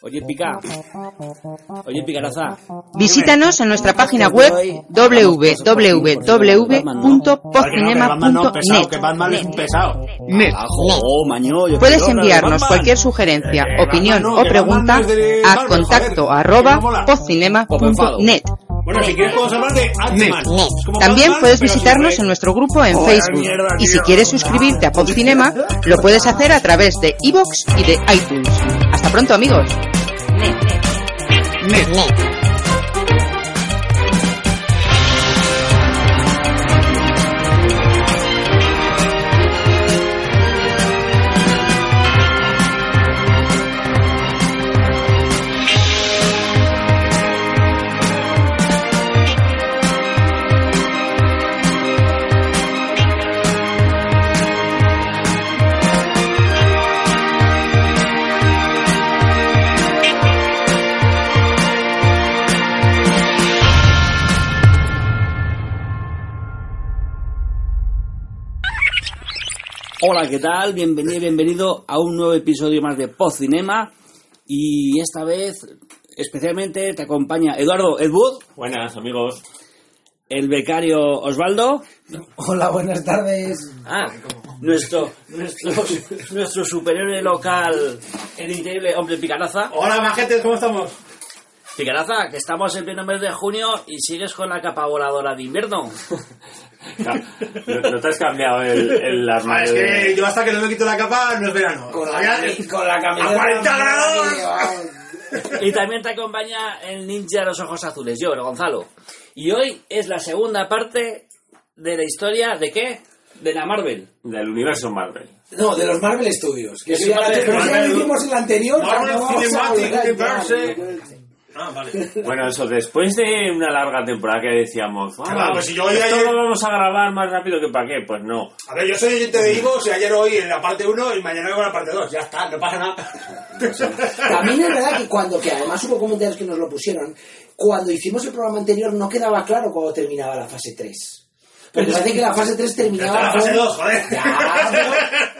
Oye, Pica. Oye, Picaraza. Visítanos en nuestra página web www.podcinema.net. Puedes enviarnos cualquier sugerencia, Eh, opinión o pregunta a contacto arroba podcinema.net. Bueno, si quieres podemos hablar de Ant-Man. También Batman, puedes visitarnos en nuestro grupo en Facebook. mierda, Y si quieres suscribirte a Podcinema, lo puedes hacer a través de iVoox y de iTunes. Hasta pronto, amigos. Hola, ¿qué tal? Bienvenido, bienvenido a un nuevo episodio más de Podcinema. Y esta vez, especialmente, te acompaña Eduardo Edwood, Buenas, amigos. el becario Osvaldo. Hola, buenas tardes. Ah, nuestro, nuestro, nuestro superhéroe local, el increíble hombre Picaraza. Hola, majetes, ¿cómo estamos? Picaraza, que estamos en pleno mes de junio y sigues con la capa voladora de invierno. No, no te has cambiado el, el armario. es que de- yo hasta que no me quito la capa no es verano. Con la, con la camiseta. ¡A 40 grados! Y también te acompaña el ninja de los ojos azules, yo, Gonzalo. Y hoy es la segunda parte de la historia de qué? De la Marvel. del universo Marvel. No, de los Marvel Studios. Que ya, Marvel- pero eso ya lo Marvel- hicimos en la anterior. Marvel Cinematic Universe. Ah, vale. Bueno, eso, después de una larga temporada que decíamos, ah, Claro, pues si yo hoy esto ayer- lo vamos a grabar más rápido que para qué, pues no. A ver, yo soy oyente de Ivo, si ayer hoy en la parte 1 y mañana con la parte 2. Ya está, no pasa nada. También es verdad que cuando, que además hubo comentarios que nos lo pusieron, cuando hicimos el programa anterior no quedaba claro cuándo terminaba la fase 3. Porque parece que la fase 3 terminaba La fase con- 2, joder. Ya, pero,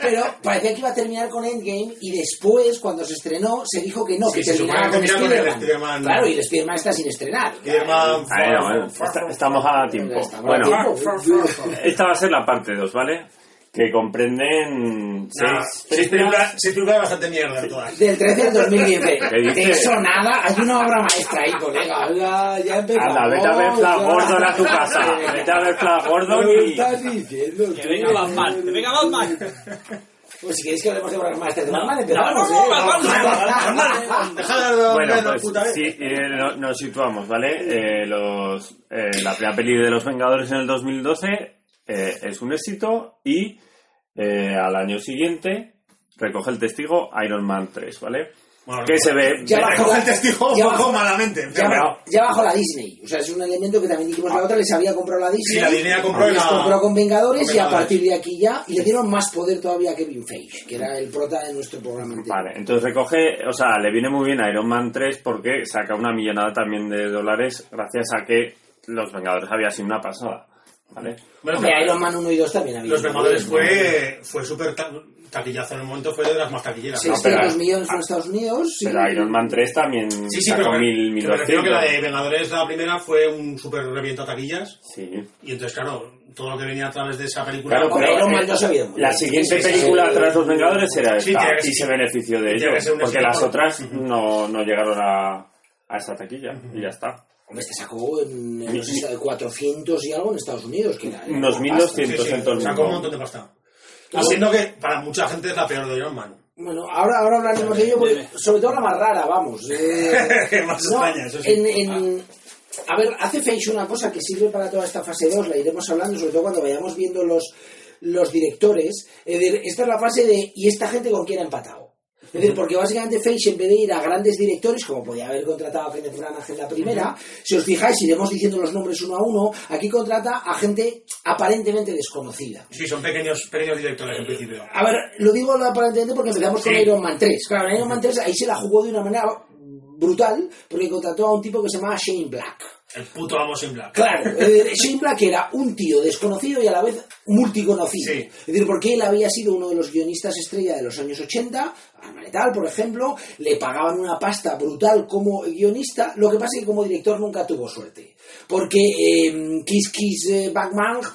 pero parecía que iba a terminar con Endgame y después, cuando se estrenó, se dijo que no, Sí, que se terminaba con Spider-Man. Spider-Man. Claro, y el Spider-Man está sin estrenar. Spider-Man, Bueno, estamos a tiempo. Bueno, esta va a ser la parte 2, ¿vale? Que comprenden Nada, seis, seis películas, seis películas bastante mierda todas. Del 13 al 2010. ¿Qué dices? De eso nada, hay una obra maestra ahí, colega. Hola, ya empezamos. Anda, vete a ver Flash. Gordon a tu casa. Vete a ver Flash Gordon ¿Qué y... estás diciendo? Que venga Batman, que venga Batman. Pues si queréis que hablemos de obras maestras de Batman, no, empezamos, no, ¿eh? Bueno, pues sí, nos situamos, ¿vale? Eh, los, eh, la primera peli de Los Vengadores en el 2012 eh, es un éxito y eh, al año siguiente recoge el testigo Iron Man 3, ¿vale? Bueno, que se ve... Ya bajo el testigo un ya poco bajo- malamente. Ya, pero- ya bajo la Disney. O sea, es un elemento que también dijimos la otra, les había comprado la Disney. Sí, la Disney la compró les la- compró con Vengadores con y a Vengadores. partir de aquí ya. Y le dieron más poder todavía a Kevin Feige, que era el prota de nuestro programa anterior. Vale, entonces recoge, o sea, le viene muy bien a Iron Man 3 porque saca una millonada también de dólares gracias a que Los Vengadores había sido una pasada, ¿vale? Bueno, Hombre, pero- Iron Man 1 y 2 también había. Los Vengadores fue, fue súper ta- taquillazo en el momento, fue de las más taquilleras. 600 pero- millones en Estados Unidos. Pero Iron Man 3 también Sí, sí, sacó pero mil, que me refiero 1200. que la de Vengadores, la primera, fue un súper reviento a taquillas. Sí. Y entonces, claro, todo lo que venía a través de esa película. Claro, pero Iron Man eh, 2 había muy la siguiente película sí. tras los Vengadores era Sí, esta y se benefició de ello porque las otras no, no llegaron a, a esa taquilla y ya está. Hombre, este sacó en, en, si 400 y algo en Estados Unidos. Que era, era Unos una 1200 pasta. Sí, sí, en todo el sacó mundo. un montón de pasta. Haciendo que para mucha gente es la peor de Iron Man. Bueno, ahora, ahora hablaremos de ello, porque, sobre todo la más rara, vamos. eh, Más no, extraña, eso sí. en, en- a ver, hace Feige una cosa que sirve para toda esta fase 2, la iremos hablando, sobre todo cuando vayamos viendo los, los directores. Es decir, esta es la fase de, ¿y esta gente con quién ha empatado? Es decir, porque básicamente Feige, en vez de ir a grandes directores, como podía haber contratado a Kenneth Branagh en la primera, si os fijáis, iremos diciendo los nombres uno a uno, aquí contrata a gente aparentemente desconocida. Sí, son pequeños, pequeños directores en principio. A ver, lo digo aparentemente porque empezamos con. Iron Man 3. Claro, en Iron Man 3 ahí se la jugó de una manera brutal porque contrató a un tipo que se llamaba Shane Black. El puto amo sin black. Claro, eh, Shane Black era un tío desconocido y a la vez multiconocido. Sí. Es decir, porque él había sido uno de los guionistas estrella de los años 80, Arma Letal, por ejemplo, le pagaban una pasta brutal como guionista, lo que pasa es que como director nunca tuvo suerte. Porque eh, Kiss Kiss eh,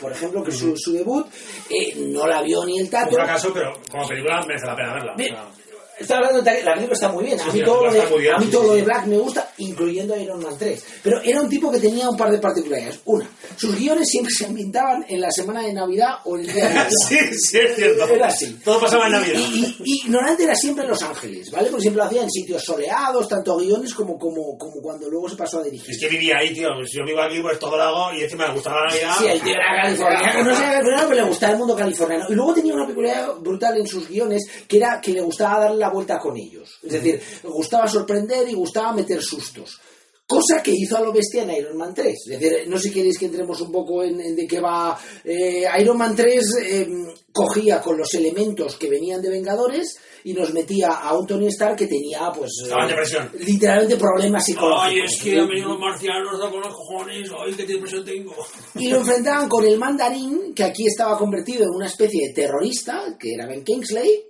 por ejemplo, que es su, su debut, eh, no la vio ni el Un tato. fracaso, pero como película merece la pena verla. Está hablando de la película está muy bien. A mí sí, todo, lo de, bien, a mí sí, todo sí, lo de. Black me gusta, incluyendo Iron Man 3. Pero era un tipo que tenía un par de particularidades. Una, sus guiones siempre se ambientaban en la semana de Navidad o en el día de Navidad. sí, sí, es cierto. Era así. Todo pasaba en Navidad. Y, y- y normalmente era siempre en Los Ángeles, ¿vale? Porque siempre lo hacía en sitios soleados, tanto guiones como, como, como cuando luego se pasó a dirigir. Es que vivía ahí, tío. Pues yo vivo aquí, pues todo lo hago y encima me gustaba la Navidad. Sí, el tío era californiano, no sé californiano, pero le gustaba el mundo californiano. Y luego tenía una peculiaridad brutal en sus guiones, que era que le gustaba darle la vuelta con ellos. Es decir, gustaba sorprender y gustaba meter sustos. Cosa que hizo a lo bestia en Iron Man 3. Es decir, no sé si queréis que entremos un poco en, en de qué va. eh, Iron Man 3 eh, cogía con los elementos que venían de Vengadores y nos metía a un Tony Stark que tenía, pues. Estaba en depresión. Literalmente problemas psicológicos. Ay, es que han venido los marcianos con los cojones. Ay, qué depresión tengo. Y lo enfrentaban con el mandarín, que aquí estaba convertido en una especie de terrorista, que era Ben Kingsley,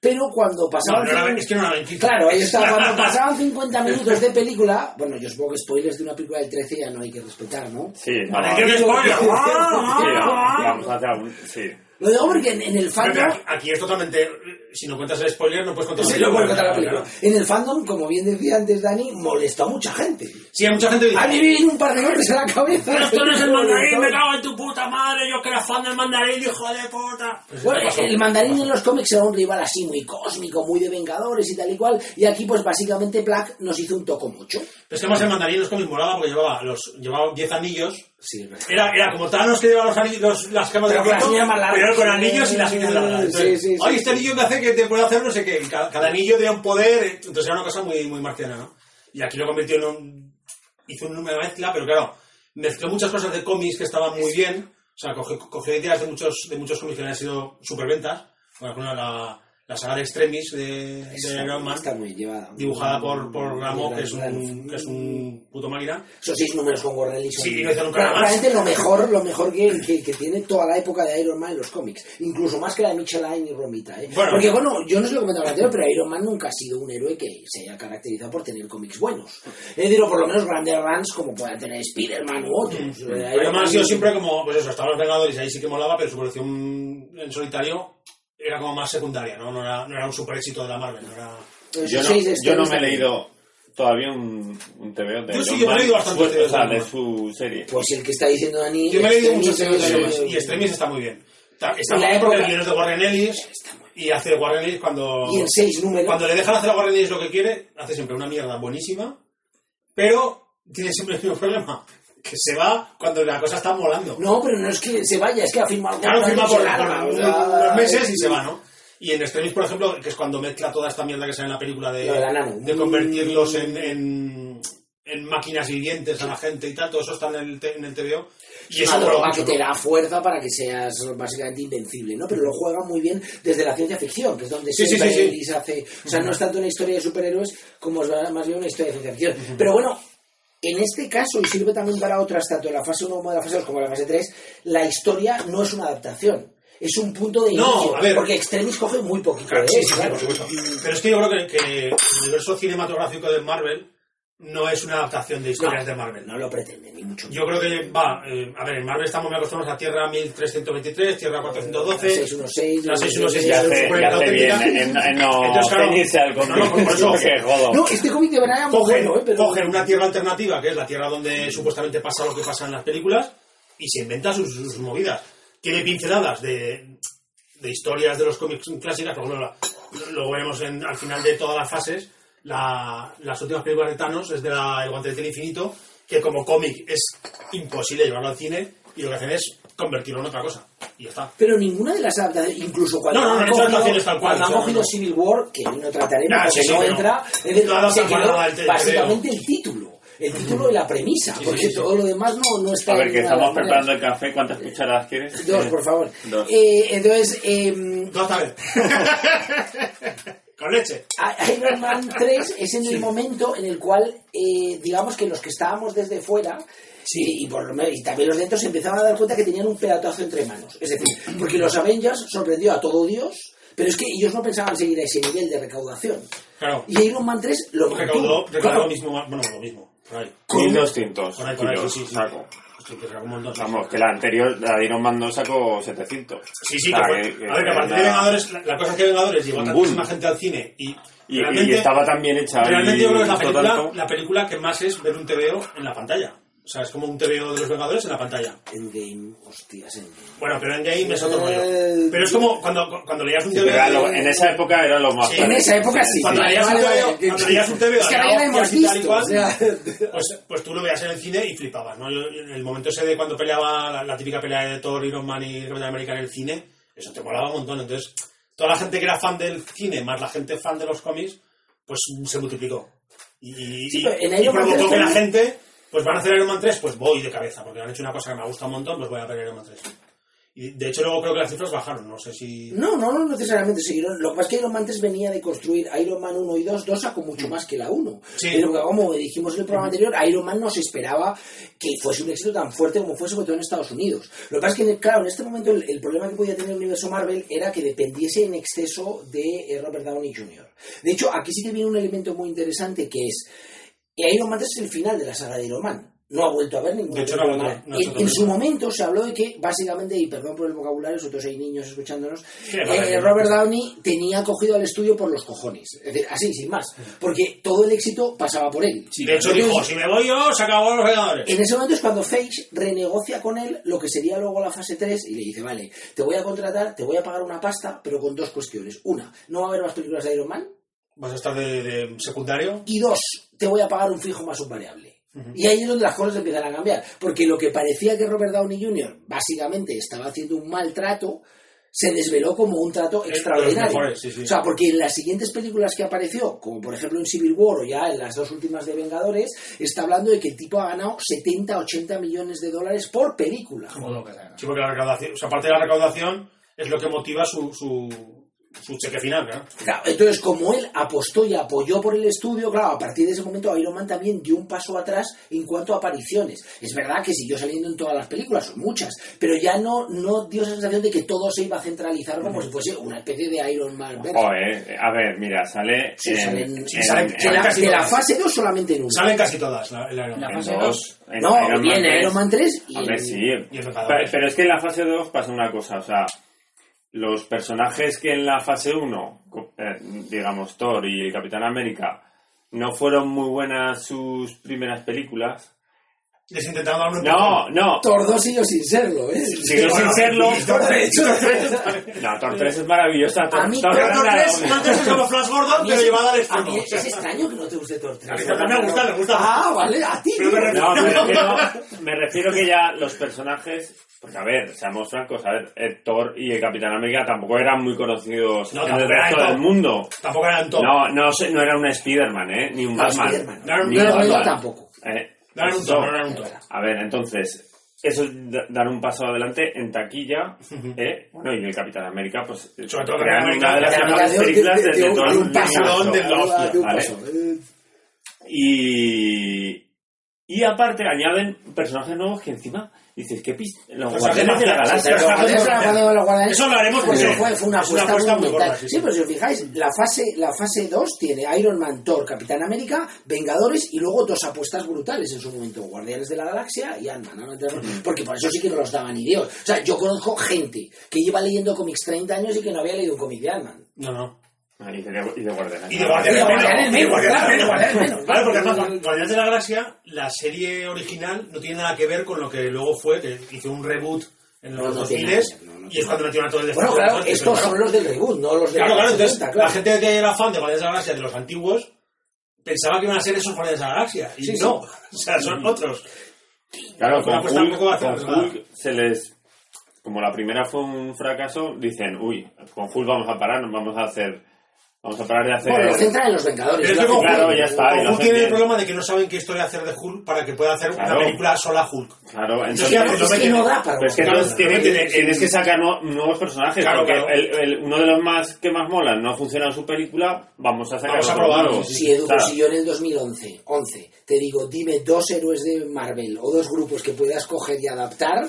pero cuando No, pasaban... no era, cin- es que no. Claro, ahí estaba. Cuando pasaban 50 minutos de película, bueno, yo supongo que spoilers de una película del 13 ya no hay que respetar, ¿no? Sí, no, Vale, no, tío, que spoiler. sí, no, vamos a hacer algún... Sí. Lo digo porque en, en el fandom... aquí, aquí es totalmente. Si no cuentas el spoiler, no puedes contar Sí, la no puedo película, contar la película. claro. En el fandom, como bien decía antes Dani, molestó a mucha gente. Sí, hay mucha gente que dice. A mí viene un par de golpes en la cabeza. Pero esto no es el mandarín, me cago en tu puta madre. Yo que era fan del mandarín, hijo de puta. Pues Bueno, el mandarín en los cómics era un rival así muy cósmico, muy de Vengadores y tal y cual. Y aquí, pues básicamente, Black nos hizo un toco mucho. Pero es que más el mandarín en los cómics molaba porque llevaba los llevaba 10 anillos. Sí. Era, era como Thanos que lleva los anillos, los- las camas Pero de con las largas. pero con anillos y las uñas largas. Entonces, sí, sí, Ay, este anillo me hace que te pueda hacer no sé qué. Cada, cada anillo tenía un poder, entonces era una cosa muy, muy marciana, ¿no? Y aquí lo convirtió en un... hizo una mezcla, pero claro, mezcló muchas cosas de cómics que estaban muy bien. O sea, cogió, cogió ideas de muchos, de muchos cómics que habían sido superventas. Ejemplo, la, la saga de Extremis de, de Iron Man, Está muy llevada. dibujada por, por Gramo, que es, un, que es un puto máquina. Esos seis números con Warren Ellis. son- Sí, no hizo nunca nada más. Realmente lo mejor, lo mejor que, que, que tiene toda la época de Iron Man en los cómics. Incluso más que la de Michelin y Romita. ¿eh? Bueno. Porque bueno, yo no se lo comentaba anterior, pero Iron Man nunca ha sido un héroe que se haya caracterizado por tener cómics buenos. Es decir, o por lo menos grandes runs como puedan tener Spider-Man u otros. Eh, Iron Man ha sido siempre como, pues eso, estaban los Vengadores y ahí sí que molaba, pero su colección en solitario era como más secundaria, ¿no? No era, no era un super éxito de la Marvel, no era... Yo no, yo me he leído todavía un, un TVO de Yo sí, yo me he leído bastante su- TVOs o sea, de su serie. Pues el que está diciendo Dani. Yo me he leído muchos TVOs de y Extremis está muy bien. Está, la bien porque el guion es de Warren Ellis y hace Warren Ellis cuando... Y en seis números. Cuando le dejan hacer a Warren Ellis lo que quiere, hace siempre una mierda buenísima, pero tiene siempre el mismo problema, que se va cuando la cosa está molando. No, pero no es que se vaya, es que ha firmado Claro, firma por, sea, unos meses y se va, ¿no? Y en Extremis, por ejemplo, que es cuando mezcla toda esta mierda que sale en la película de, de la convertirlos en, en, en máquinas vivientes a la gente y tal, todo eso está en el, en el TVO. Y es una droga que te da fuerza para que seas básicamente invencible, ¿no? Pero lo juega muy bien desde la ciencia ficción, que es donde Sí, siempre sí, sí. Hace... O sea, no es tanto una historia de superhéroes como es más bien una historia de ciencia ficción. Pero bueno, en este caso, y sirve también para otras, tanto en la fase 1 como en la fase 2 como en la fase 3, la historia no es una adaptación. Es un punto de No, inicio. a ver. Porque Extremis coge muy poquito Claro, de sí, sí, claro. supuesto. Pero es que yo creo que, que el universo cinematográfico de Marvel no es una adaptación de historias de Marvel. No lo pretende, ni mucho Yo creo que va, eh, a ver, en Marvel estamos muy acostumbrados a Tierra 1323, Tierra 412, 616, la 616 Y ya hace, es y hace bien en no Entonces, claro, al no, no, por eso. que jodo. No, este cómic de muy cogen, bueno, ¿eh? Pero... cogen una tierra alternativa, que es la tierra donde supuestamente pasa lo que pasa en las películas, y se inventa sus, sus movidas. Tiene pinceladas de, de historias de los cómics clásicas, ejemplo, la- lo veremos en- al final de todas las fases. La- las últimas películas de Thanos es de la, El Guante del Infinito, que como cómic es imposible llevarlo al cine, y lo que hacen es convertirlo en otra cosa. Y ya está. Pero ninguna de las adaptaciones, incluso cuando No, no, han cogido, tal cual, cuando han cogido no. Civil War, que hoy no trataremos porque sí, sí, no entra, es decir, no adaptan se para quedó nada el- el básicamente el título. El título y la premisa, Sí, porque sí, sí. todo lo demás no, no está A ver, que estamos preparando el café. ¿Cuántas cucharadas quieres? Dos, por favor. Dos. Eh, entonces, em, Dos vez. Con leche. Iron Man 3 es en el momento en el cual, eh, digamos que los que estábamos desde fuera, y, y por lo menos- y también los dentro, se empezaban a dar cuenta que tenían un pelotazo entre manos. Es decir, porque los Avengers sorprendió a todo Dios, pero es que ellos no pensaban seguir a ese nivel de recaudación. Claro. Y Iron Man 3 lo. Recaudó, recaudó Claro, lo mismo, bueno, lo mismo. Por ahí. con- 1200 Por ahí, por ahí, sí, sí, sí. Sí, que sacó un montón. Vamos, que la anterior, la de Iron Man 2 sacó 700. Sí, sí, O sea, que que- que a ver, que a partir de Vengadores, la, la cosa es que Vengadores Un tantísima gente al cine y, Y, y estaba tan bien hecha. realmente yo creo que es la película, tanto. la película que más es ver un TVO en la pantalla. O sea, es como un TVO de los Vengadores en la pantalla. Endgame, hostias, Endgame. Bueno, pero en Game es otro rollo. Eh, Pero es como cuando, cuando leías un Sí, TVO... era lo- en esa época era lo más Sí, En esa época sí. Cuando sí. leías un TVO, vale, cuando leías un TVO Es que ahora hemos hostias y tal y visto. cual, o sea, pues, pues tú lo veías en el cine y flipabas, ¿no? Yo, en el momento ese de cuando peleaba la, la típica pelea de Thor, Iron Man y Capitán América en el cine, eso te molaba un montón. Entonces, toda la gente que era fan del cine, más la gente fan de los cómics, pues se multiplicó. Y, Sí, y- pero en y provocó 3 que la gente, pues van a hacer Iron Man 3, pues voy de cabeza, porque han hecho una cosa que me gusta un montón, pues voy a ver Iron Man 3. Y de hecho luego creo que las cifras bajaron, no sé si... No, no, no necesariamente siguieron. Lo que pasa es que Iron Man 3 venía de construir Iron Man 1 y 2, 2 sacó mucho más que la 1. Sí. Pero como dijimos en el programa anterior, Iron Man no se esperaba que fuese un éxito tan fuerte como fue, sobre todo en Estados Unidos. Lo que pasa es que, claro, en este momento el, el problema que podía tener el universo Marvel era que dependiese en exceso de eh, Robert Downey Jr. De hecho, aquí sí que viene un elemento muy interesante que es eh, Iron Man 3 es el final de la saga de Iron Man. No ha vuelto a ver ningún De hecho, no no hecho en, en su momento se habló de que, básicamente, y perdón por el vocabulario, si hay niños escuchándonos, Sí, eh. Robert Downey tenía cogido al estudio por los cojones. Es decir, así, sin más. Porque todo el éxito pasaba por él. de hecho dijo, si me voy yo, se acabó los Vengadores. en ese momento es cuando Feige renegocia con él lo que sería luego la fase 3 y le dice, vale, te voy a contratar, te voy a pagar una pasta, pero con dos cuestiones. Una, no va a haber más películas de Iron Man. Vas a estar de, de secundario. Y dos, te voy a pagar un fijo más un variable. Y ahí es donde las cosas empiezan a cambiar. Porque lo que parecía que Robert Downey Jr. básicamente estaba haciendo un maltrato, se desveló como un trato los extraordinario. mejores, sí, sí. O sea, porque en las siguientes películas que apareció, como por ejemplo en Civil War o ya en las dos últimas de Vengadores, está hablando de que el tipo ha ganado 70, 80 millones de dólares por película. Sí, porque la recaudación, o sea, aparte de la recaudación, es lo que motiva su, su, su cheque final, ¿verdad? Claro, entonces, como él apostó y apoyó por el estudio, claro, a partir de ese momento Iron Man también dio un paso atrás en cuanto a apariciones. Es verdad que siguió saliendo en todas las películas, son muchas, pero ya no, no dio esa sensación de que todo se iba a centralizar como si fuese una especie de Iron Man. Joder, a ver, mira, sale Sí, en, salen- sí, en- salen- en- de la, de fase 2 solamente en una. Salen casi todas la, la Iron Man. fase dos, en No, Iron Man viene 3. Iron Man 3 y A ver, sí. y Pero, pero es que en la fase 2 pasa una cosa, o sea, los personajes que en la fase 1, co- eh, digamos Thor y el Capitán América, no fueron muy buenas sus primeras películas. Les intentaron dar un No, no. Thor 2 siguió sin serlo, ¿eh? Siguió sin bueno, serlo. y Thor De hecho, No, Thor 3 es maravillosa. Thor, A mí Thor una- 3, Thor 3 es como Flash Gordon, A pero llevada al A extremo. mí es, es extraño que no te guste Thor 3. A mí también me gusta, me gusta. Ah, vale, a ti. Pero me ¿no? No, me refiero, me refiero que ya los personajes, porque a ver, seamos francos, a ver, el Thor y el Capitán América tampoco eran muy conocidos No, en el resto del mundo. Tampoco eran top. No, no, sé, no era un Spider-Man, ¿eh? Ni un No, Batman. Spider-Man, no. Ni No, un no, yo Batman. tampoco. Eh, Eran un eso- top, no eran un top. A ver, entonces, eso es da- dar un paso adelante en taquilla, ¿eh? Bueno, y el Capitán América, pues, Sobre todo crean Capitán una de las América, mejores de- de- películas de- de, de de un- todo de la hostia, ¿vale? Eh, Y, y aparte añaden personajes nuevos que encima dices, ¿qué pis? Los Pues guardianes de la galaxia. Pero Eso- lo eso pues porque eso fue, fue una es una apuesta muy gorda, sí, Sí, sí. pero si os fijáis, la fase, la fase 2 tiene Iron Man, Thor, Capitán América, Vengadores y luego dos apuestas brutales en su momento, Guardianes de la Galaxia y Ant-Man. Porque por eso sí que no los daban ni Dios. O sea, yo conozco gente que lleva leyendo cómics 30 años y que no había leído un cómic de Ant-Man. No, no. Y de, y de guardianes. Y de Guardianes menos, menos, claro, porque además Guardianes de la Galaxia, la serie original no tiene nada que ver con lo que luego fue, que hizo un reboot en los No, no 2000 tiene nada que ver, no, no y es cuando metieron a todo el Bueno, claro, estos pero claro. son los del reboot, no los de Claro, claro, entonces 70, claro. la gente que era fan de Guardianes de la Galaxia de los antiguos pensaba que iban a ser esos Guardianes de la Galaxia. Y Sí, sí. no, o sea, son otros. Claro, con. Hulk se les como la primera fue un fracaso, dicen, uy, con Hulk vamos a parar, nos vamos a hacer, vamos a parar de hacer... Bueno, lo centran en los Vengadores. Pero claro, bien. ya está, Hulk tiene el problema de que no saben qué historia hacer de Hulk para que pueda hacer Claro. una película sola Hulk. Claro, Entonces, entonces... Es no me que tiene- no da para Pero es que Claro, entonces tienes, no tienes- tiene- tienes que sacar nu- nuevos personajes, Claro, porque claro. el- el- uno de los más que más molan no ha funcionado su película, vamos a hacer Vamos a otro probarlo, nuevo. sí, Si Edu, Claro. si yo en el 2011 11, te digo, dime dos héroes de Marvel o dos grupos que puedas coger y adaptar,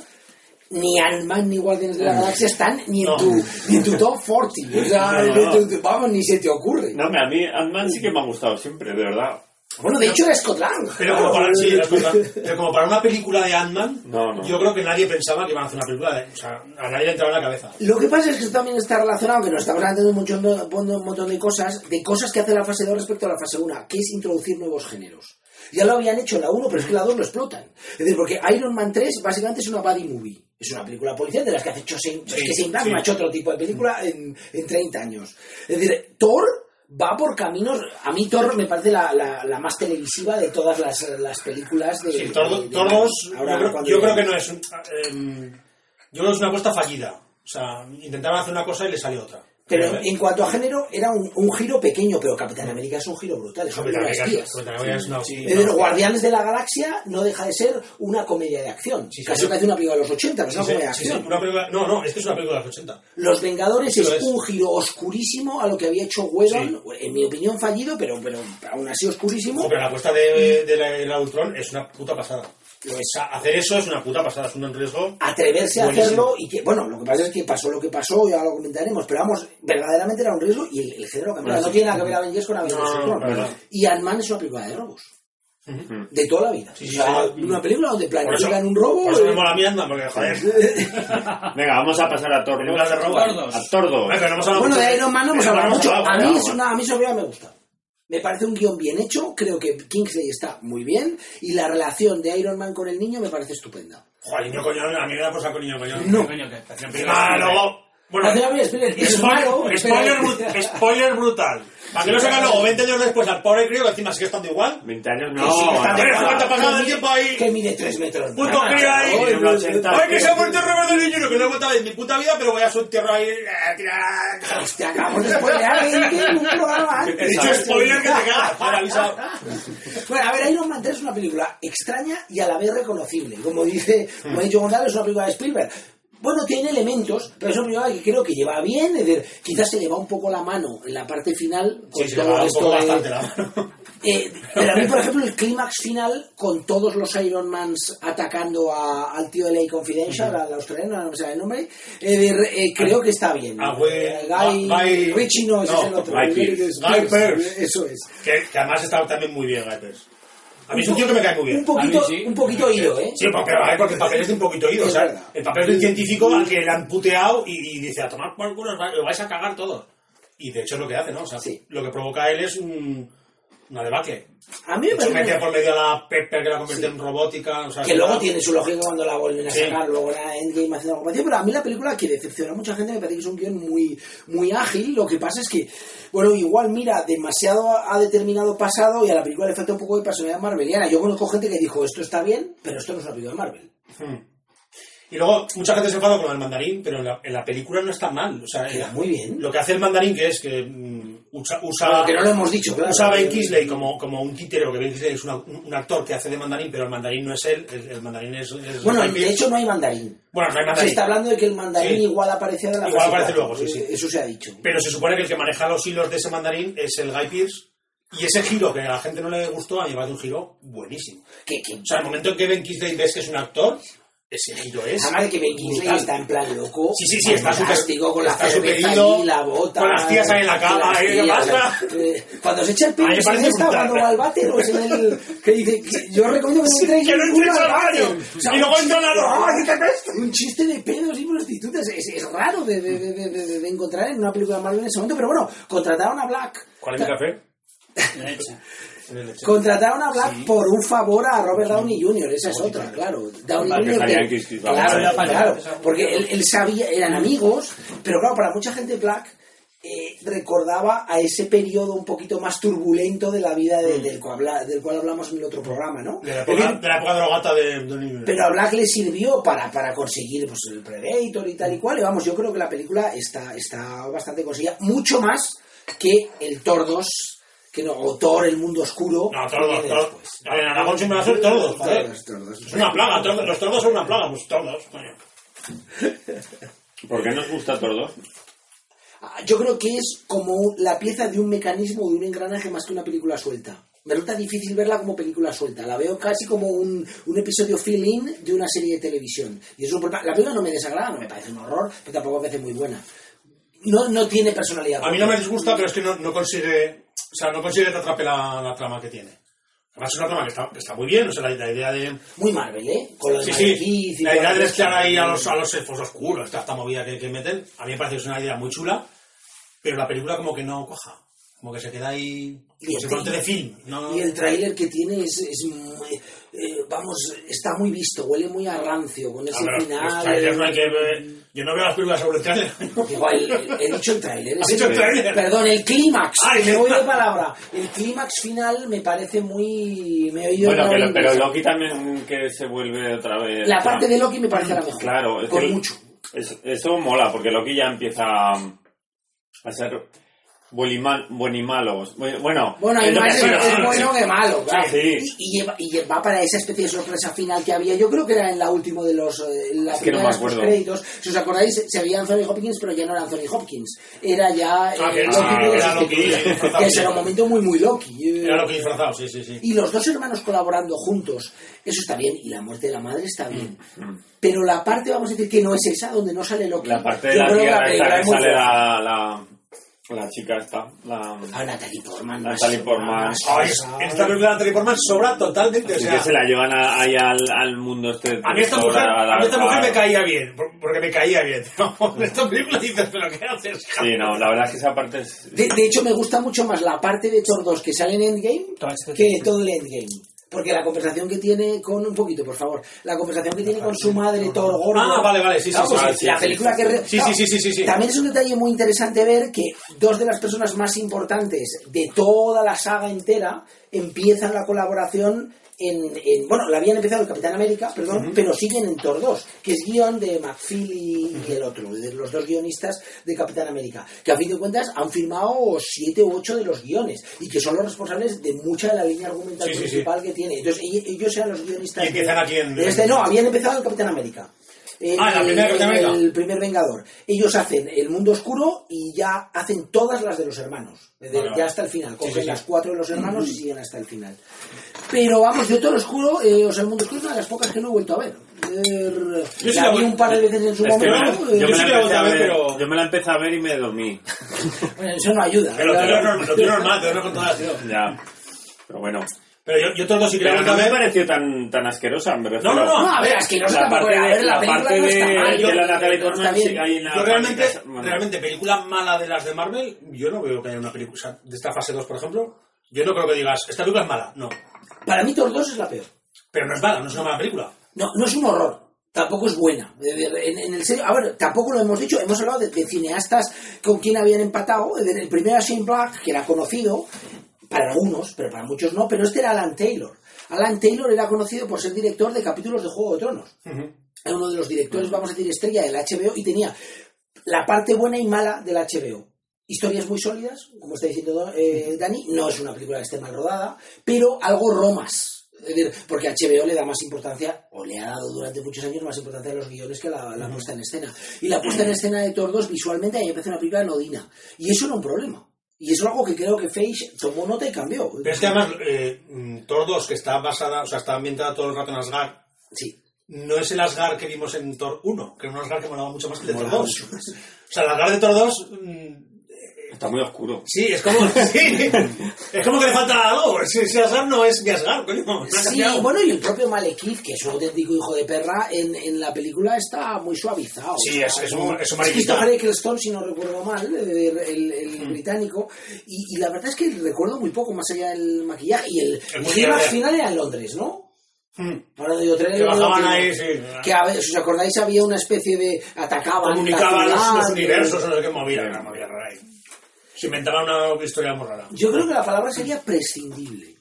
ni Ant-Man ni Guardianes de la Galaxia están ni en, No. tu, ni en tu top 40. O sea, No, no, no. ni tu- vamos, ni se te ocurre. No, a mí Ant-Man sí que me ha gustado siempre, de verdad. Bueno, de hecho era Scott Lang. Pero como, para, sí, es verdad. Pero como para una película de Ant-Man, No, no. yo creo que nadie pensaba que iban a hacer una película de... O sea, a nadie le entraba en la cabeza. Lo que pasa es que esto también está relacionado, que nos estamos hablando un montón, de, un montón de cosas, de cosas que hace la fase 2 respecto a la fase 1, que es introducir nuevos géneros. Ya lo habían hecho en la 1, pero es que en la 2 lo explotan. Es decir, porque Iron Man 3 básicamente es una buddy movie. Es una película policial de las que hace es Sí, que Shane Black sí. no ha hecho otro tipo de película en, en 30 años. Es decir, Thor va por caminos... A mí Thor me parece la, la, la más televisiva de todas las, las películas de... Sí, Thor, de- de Thor Marvel. 2, Ahora, yo, creo, yo que no es... em, yo creo que es una apuesta fallida. O sea, intentaron hacer una cosa y le salió otra. Pero en cuanto a género, era un, un giro pequeño, pero Capitán América es un giro brutal, es Capitán América- es una- sí, no. Guardianes de la Galaxia no deja de ser una comedia de acción. Sí, Casi parece una película de los 80, pero es una comedia de acción. una película- no, no, es que es una película de los 80. Los Vengadores es, un giro oscurísimo a lo que había hecho Whedon, en mi opinión fallido, pero, pero aún así oscurísimo. Pero la apuesta de, de la, de la Ultron es una puta pasada. Sea, hacer eso es una puta pasada, es un riesgo. atreverse a Buenísimo. hacerlo y que, bueno, lo que pasa es que pasó lo que pasó, ya lo comentaremos, pero vamos, verdaderamente era un riesgo y el, el género cambió. Bueno, no sí. tiene nada que ver Avengers con Avengers No, no, no. Y Ant-Man es una película de robos. De toda la vida. Sí, o sea, sí. una película donde planifican un robo. por eso me mola mi Ant-Man, porque joder. Venga, vamos a pasar a Thor Películas de 2. robo. A Thor 2. Ay, pero no hemos hablado Bueno, de Iron Man no hemos hablado mucho. A mí, es una, a mí esa película me gusta. Me parece un guion bien hecho, creo que Kingsley está muy bien y la relación de Iron Man con el niño me parece estupenda. Joder, niño coñón, a mí me da cosa con niño coñón. No. Coño, que- que- Encima, luego. Bueno, es malo, spoiler, espera. spoiler, brut- spoiler brutal. Para que no se luego 20 años después al pobre crío que encima sigue estando igual. 20 años no. sí, que está no. que tiempo ahí. Que mide 3 metros. Puto crío ahí. joder, Tiene un 80. Ay, que se ha muerto Robert Downey Jr., que no he vuelto a ver en mi puta vida, pero voy a su entierro ahí. eh. Hostia, acabamos de spoilear 20 en un programa antes. He dicho spoiler que te cagas. Avisado. Bueno, a ver, Iron Man 3 es una película extraña y a la vez reconocible. Como dice, como ha dicho Gonzalo, es una película de Spielberg. Bueno, tiene elementos, pero es una película que creo que lleva bien, es decir, quizás se le va un poco la mano en la parte final con Sí, se le todo va un esto poco de- bastante la mano. Eh, pero a mí, por ejemplo, el clímax final con todos los Iron Mans atacando a- al tío de LA Confidential, al australiano, no me sale el nombre, eh, eh, creo que está bien. Ah, Eh, Guy, Guy- Richie no, ese no, es el otro. Guy. Guy Pearce. Eso es. Que, que además está también muy bien, Gipers. A mí es un tío que me cae muy bien. Un poquito, A sí. un poquito ido, ¿eh? Sí, porque, a ver, porque el papel es de un poquito oído. Es O sea, el papel es de un científico al que le han puteado y, y dice, a tomar por culo, lo vais a cagar todo. Y de hecho es lo que hace, ¿no? O sea, Sí. lo que provoca él es un, una debacle. A mí me parece metía por medio a la Pepper que la convierte en robótica. O sea, que luego tiene su lógica cuando la vuelven a Sí. sacar, luego la Endgame haciendo algo parecido, pero a mí la película que decepciona a mucha gente me parece que es un guion muy, muy ágil, lo que pasa es que, bueno, igual mira demasiado a determinado pasado y a la película le falta un poco de personalidad marveliana. Yo conozco gente que dijo, esto está bien, pero esto no es una película de Marvel. Hmm. Y luego, mucha gente se enfada con el mandarín, pero en la, en la película no está mal. O sea, Queda el- muy bien. Lo que hace el mandarín, que es que mm, usa, usa, que no lo hemos dicho, claro. usa Ben Kingsley como, como un títero, que Ben Kingsley es una- un, actor que hace de mandarín, pero el mandarín no es él, el, el mandarín es... es Bueno, de hecho no hay mandarín. Bueno, no hay Se mandarín. está hablando de que el mandarín Sí. igual aparece de la Igual aparece luego, sí, sí. Eso se ha dicho. Pero se supone que el que maneja los hilos de ese mandarín es el Guy Pearce. Y ese giro que a la gente no le gustó, a mí me parece un giro buenísimo. Que, que, O sea, el momento en que Ben Kingsley ves que es un actor, ese giro es... Además de que Ben Kingsley está en plan loco. Sí, sí, sí, está súper- con la cerveza ahí, la bota. con las tías ahí en la cama, ahí, ¿qué pasa? eh, Cuando se echa el pelo, ¿es esta cuando va al váter o es en el... Que dice, yo recomiendo que no entréis que no entres al baño. Y luego un entran a los- chiste- ¡Ay, qué peste! Un chiste de pedos y prostitutas. Es, raro de encontrar en una película de Marvel en ese momento, pero bueno, contrataron a Black. ¿Cuál es mi café? Contrataron a Black por un favor a Robert Downey Jr., esa es otra, claro. Downey Jr. que- claro, claro, porque él, él sabía, eran amigos, pero claro, para mucha gente Black eh, recordaba a ese periodo un poquito más turbulento de la vida de- del, cual habla- del cual hablamos en el otro programa, ¿no? De la época, de la drogata de Donnie pero a Black le sirvió para, para conseguir pues, el Predator y tal y cual. Y vamos, yo creo que la película está, está bastante conseguida. Mucho más que el 2, que no, o Thor, el mundo oscuro. No, tordos. después. En Aragón siempre va a ser joder. Tordos. Es una plaga, tordos- los tordos son una plaga, pues tordos, coño. ¿Por qué nos gusta todos? Ah, Yo creo que es como la pieza de un mecanismo, de un engranaje más que una película suelta. Me resulta difícil verla como película suelta. La veo casi como un, un episodio fill-in de una serie de televisión. Y es un problema. La película no me desagrada, no me parece un horror, pero tampoco me parece muy buena. No, no tiene personalidad. A mí no me disgusta, pero es que no, no consigue. O sea, no consigue que te atrape la, la trama que tiene. Además, es una trama que está, que está muy bien. O sea, la, la idea de. Muy Marvel, ¿eh? Con lo de Sí, sí. La idea de mezclar ahí a los, a los elfos oscuros, esta, esta movida que, que meten, a mí me parece que es una idea muy chula, pero la película como que no coja. Como que se queda ahí. Y el. No, Y el tráiler que tiene es, es muy- eh, vamos, está muy visto, huele muy a rancio con ese No, pero final. los no hay que ver- Yo no veo las películas sobre el trailer. Igual, he dicho el tráiler. ¿Has dicho el tráiler? Perdón, el clímax. Me voy de palabra. El clímax final me parece muy... Me he oído Bueno, pero. Loki también que se vuelve otra vez. La parte de Loki me parece la mejor. Claro, es Por que mucho. es- eso mola, porque Loki ya empieza a ser buen y, mal, buen y malo. Bueno, Bueno, hay más que es, bueno que malo, claro. Sí. Y, y lleva, y lleva para esa especie de sorpresa final que había. Yo creo que era en la última de los. eh, en la Es que no primera me de los créditos. Si os acordáis, se veía Anthony Hopkins, pero ya no era Anthony Hopkins. Era ya. Ah, eh, que- Loki que era Loki. Que ese era un momento muy, muy Loki. Era lo que disfrazado, sí, sí, sí. Y los dos hermanos colaborando juntos, eso está bien. Y la muerte de la madre está bien. Mm, Pero la parte, vamos a decir, que no es esa, donde no sale Loki. La parte de la floja. la, la, la chica esta. La, A Natalie Portman. Natalie Portman. es- esta película de Natalie Portman sobra totalmente. O así sea, que se la llevan a- ahí al, al mundo este. a mí esta mujer, a a mí esta mujer me caía bien, por- porque me caía bien. En esta película dices, pero ¿qué haces? Sí, no, la verdad es que esa parte es. De, de hecho, me gusta mucho más la parte de Thor 2 que sale en Endgame que todo el Endgame. Porque la conversación que tiene con. Un poquito, por favor. La conversación que tiene con su madre, Thor Gordo. Ah, vale, vale, sí, sí, Claro, sí, pues, sí, La película que. re- Sí, claro, sí, sí, sí, sí. También es un detalle muy interesante ver que dos de las personas más importantes de toda la saga entera empiezan la colaboración en, en- bueno, la habían empezado el Capitán América, perdón, pero siguen en Thor 2, que es guion de McPhee y el otro, de los dos guionistas de Capitán América, que a fin de cuentas han firmado siete u ocho de los guiones y que son los responsables de mucha de la línea argumental Sí, sí, sí. principal que tiene. Entonces ellos, ellos eran los guionistas. Y empiezan de- aquí en- de este, no, habían empezado el Capitán América. El, Ah, la primera el- el primer Vengador. Ellos hacen el mundo oscuro y ya hacen todas las de los hermanos. Decir, Vale, ya vale. hasta el final. Cogen sí, sí. las cuatro de los hermanos y siguen hasta el final. Pero vamos, yo todo lo oscuro, eh, o sea, el mundo oscuro es una de las pocas que no he vuelto a ver. Er, Yo la vi un par de veces en su momento. yo, eh, me la empecé a ver, ver, pero- yo me la empecé a ver y me dormí. bueno, eso no ayuda. Pero lo Claro. tuyo es normal, te lo he contado, tío. Ya. Pero bueno. Pero yo, yo todos sí que no me pareció tan, tan asquerosa, me refiero. No, no, no. A ver, es que no se La parte a de, ver, la parte no de, mal, de yo- la Natalie Portman sí, la Yo realmente, bueno. realmente, película mala de las de Marvel, yo no veo que haya una película, o sea, de esta fase 2, por ejemplo, yo no creo que digas, esta película es mala, no. Para mí Thor 2 es la peor. Pero no es mala, no es una mala película. No, no es un horror. Tampoco es buena. En, en el serio, a ver, tampoco lo hemos dicho. Hemos hablado de, de cineastas con quien habían empatado. El primero era Shane Black, que era conocido para algunos, pero para muchos no. Pero este era Alan Taylor. Alan Taylor era conocido por ser director de capítulos de Juego de Tronos. Era uno de los directores, vamos a decir, estrella del HBO y tenía la parte buena y mala del HBO. Historias muy sólidas, como está diciendo eh, Dani, no es una película que esté mal rodada, pero algo romas. Es decir, porque HBO le da más importancia, o le ha dado durante muchos años más importancia a los guiones que a la, la puesta en escena. Y la puesta en escena de 2 visualmente a mí me parece una película nodina. Y eso era un problema. Y eso es algo que creo que Feige tomó nota y cambió. Pero es que además, eh, mm, Thor 2, que está basada, o sea, está ambientada todo el rato en Asgard, Sí. no es el Asgard que vimos en Thor 1, que era un Asgard que molaba mucho más que el de Thor Molaba 2. mucho más. O sea, el Asgard de Thor 2, mm, Está muy oscuro. sí, es como, sí, es como que le falta algo. Ese ese Asgard no es mi Asgard, coño. no Sí, bueno, y el propio Malekith, que es un auténtico hijo de perra, en, en la película está muy suavizado. Sí, es- es un- es un mariquita. Christopher Eccleston, si no recuerdo mal, el, el- el británico, y, y la verdad es que recuerdo muy poco, más allá del maquillaje, y el, El el maquillaje. clímax final era en Londres, ¿no? Ahora no digo tren, Que bajaban que- ahí, sí. Que, a ver, si os acordáis, había una especie de... Atacaban... Comunicaban los, universos, no sé qué movida, una movida rara ahí. Se inventaban una historia muy rara. Yo creo que la palabra sería prescindible.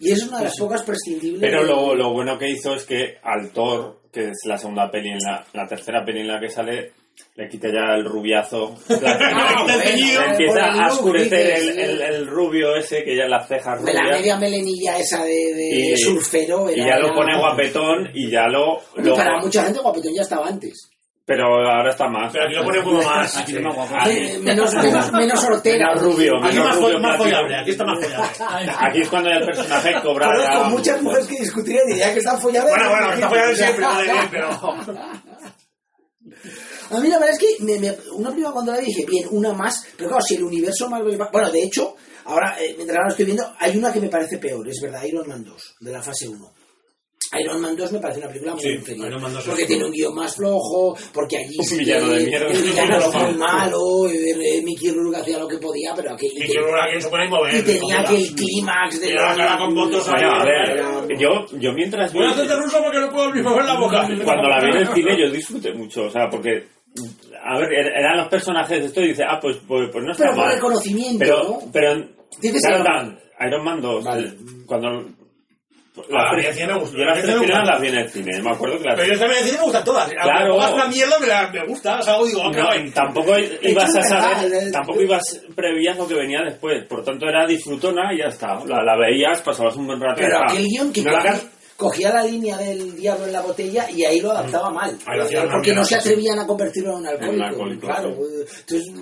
Y es una de las pocas prescindibles. Pero de- lo, lo bueno que hizo es que al Thor, que es la segunda peli, en la, la tercera peli en la que sale, le quita ya el rubiazo. Ah, el teñido, empieza a oscurecer el, el- el rubio ese, que ya las cejas de la rubias. media melenilla esa de, de Y- surfero. Y ya lo pone guapetón y ya lo... Lo- para mucha gente guapetón ya estaba antes. Pero ahora está más. Pero aquí lo pone como más. Aquí es más guapo. Aquí- Eh, menos, menos, menos hortera. Menos rubio, Aquí menos más, rubio más follable, aquí está más follable. Aquí es cuando ya el personaje cobra Conozco muchas mujeres que discutirían y dirían que están folladas. Bueno, bueno, está follable siempre, vale bien, pero. A mí la verdad es que me- me- una prima cuando la vi dije, bien, una más, pero claro, si el universo Marvel... va- Bueno, de hecho, ahora, eh, mientras ahora lo estoy viendo, hay una que me parece peor, es verdad, Iron Man 2, de la fase 1. Iron Man 2 me parece una película muy Sí, inferior. Iron Man 2 porque tiene un guion más flojo, porque allí Un villano de mierda. el villano era muy malo, Mickey Rourke hacía lo que podía, pero aquí... Y que luego aquí se pone a mover. y tenía hijo que puta. el clímax de... Y la cara con votos. Bueno, a ver, yo, yo mientras Voy a hacerte ruso porque no puedo abrir mover la boca. cuando la vi en el cine yo disfruté mucho, o sea, porque, a ver, er- eran los personajes de esto y dice, ah, pues, pues, pues no está Pero por mal. reconocimiento, Pero, ¿no? pero, claro, Iron Man 2, Vale. el- cuando... Ah, me. Yo las tres primeras gustó. las vi en el cine, me acuerdo que las Pero yo también decir me gustan todas. Claro. Aunque pongas una mierda, me, la, me gusta. O sea, algo digo, qué No, guay. tampoco ibas a saber, verdad, tampoco ibas prevías lo que venía después, por tanto era disfrutona y ya está. La, la veías, pasabas un buen rato. Pero ya está. aquel guion que No la cogía, la línea del diablo en la botella y ahí lo adaptaba mal. Hacían porque no se atrevían a convertirlo en un alcohólico. En un alcohólico, claro. Entonces.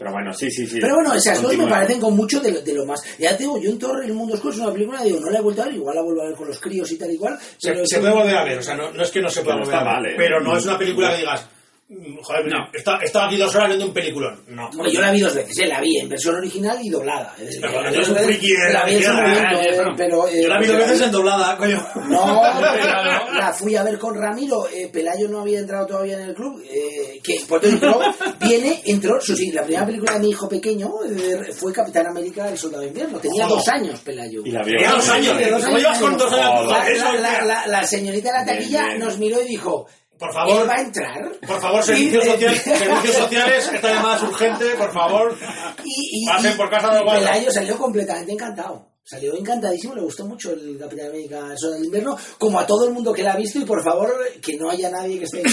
Pero bueno, sí, sí, sí. pero bueno, esas dos me parecen con mucho de lo, de lo más. Ya te digo, yo en Torre el mundo oscuro es una película, digo, no la he vuelto a ver, igual la vuelvo a ver con los críos y tal igual. Se, pero se puede volver a ver, o sea, no, no es que no se pueda volver a ver, mal, ¿eh? pero no es una película que digas, mm, joder, he estado- he estado aquí dos horas viendo un peliculón. No. Bueno, yo la vi dos veces, ¿eh? la vi en versión original y doblada. Es decir, Pero friki la vi en su momento, eh, no. pero... eh, Yo la vi dos veces en doblada, coño. No, la fui a ver con Ramiro. eh, Pelayo no había entrado todavía en el club. eh, que por tanto entró, viene, entró. Eso sí, la primera película de mi hijo pequeño eh, fue Capitán América: El Soldado de Invierno. Tenía Joder. dos años, Pelayo. Y la vio. Tenía dos años. ¿Cómo llevas con dos años? Joder. La, señorita de la taquilla nos miró y dijo: Por favor. Va a entrar. Por favor, servicios, Y, sociales, servicios sociales, esta llamada es urgente, por favor. Y, y- Pasen por casa de. Pelayo salió completamente encantado. Salió encantadísimo, le gustó mucho el Capitán América el Soldado del Invierno, como a todo el mundo que la ha visto, y por favor, que no haya nadie que esté en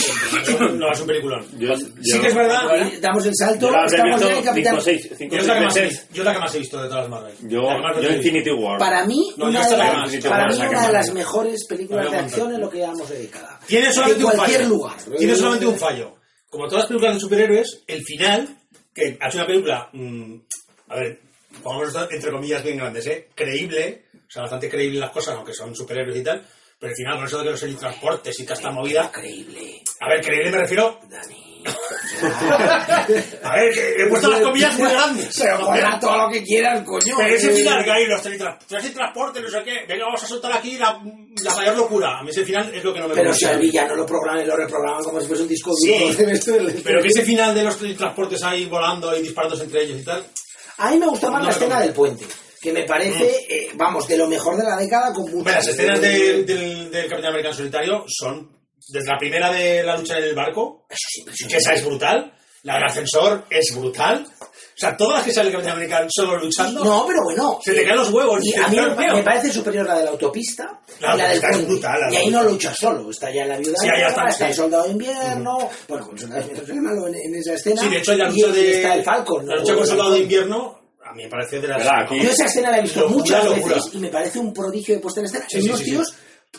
contra. No, es un peliculón. Yo- sí yo- que es verdad. Damos el salto, Yo estamos en el Capitán... Yo es la que más he visto- yo es la que más he visto de todas las Marvel. Yo, La. Infinity War. Para mí, No, una, de, la las- para mí una de mejores películas de acción en lo que llevamos de década. Tiene solamente en un cualquier fallo. lugar. Tiene solamente un fallo. Como todas las películas de superhéroes, el final, que ha sido una película, mm, a ver, pongamos entre comillas bien grandes, ¿eh? Creíble, o sea, bastante creíble las cosas, aunque son superhéroes y tal, pero al final, con eso de que los helitransportes y toda esta movida, Increíble, a ver, creíble me refiero, Dani. a ver, que he puesto las comillas muy grandes. Pero ponla todo lo que quieran, coño. Pero ese final que hay, los teletransportes, transporte, no sé qué, venga, vamos a soltar aquí la, la mayor locura. A mí ese final es lo que no me Pero gusta. si al villano lo programan y lo reprograman como si fuese un disco Sí, duro. debe ser- Pero que ese final de los transportes ahí volando y disparándose entre ellos y tal, A mí me gusta más No la escena del puente, que me parece, eh, vamos, de lo mejor de la década con mucho. Hombre, las escenas de- del, del Capitán Americano Solitario son desde la primera de la lucha en el barco, Eso que esa es brutal, la del ascensor es brutal. O sea, todas las que sale el Capitán Americano solo luchando, No, pero bueno. se te caen los huevos. Y a mí "Dios me, mío". me parece superior la de la autopista La y la del es brutal, la y ahí no lucha solo, está ya la viuda Sí, ya está, está sí. el soldado de invierno, bueno, con el soldado de invierno es malo en, en esa escena. Sí, de hecho, hay la lucha de. está el Falcon. La lucha con el soldado de invierno, a mí me parece de las. Yo esa escena la he visto muchas veces y me parece un prodigio de puesta en escena. Sí, Hay sí, unos sí, sí. tíos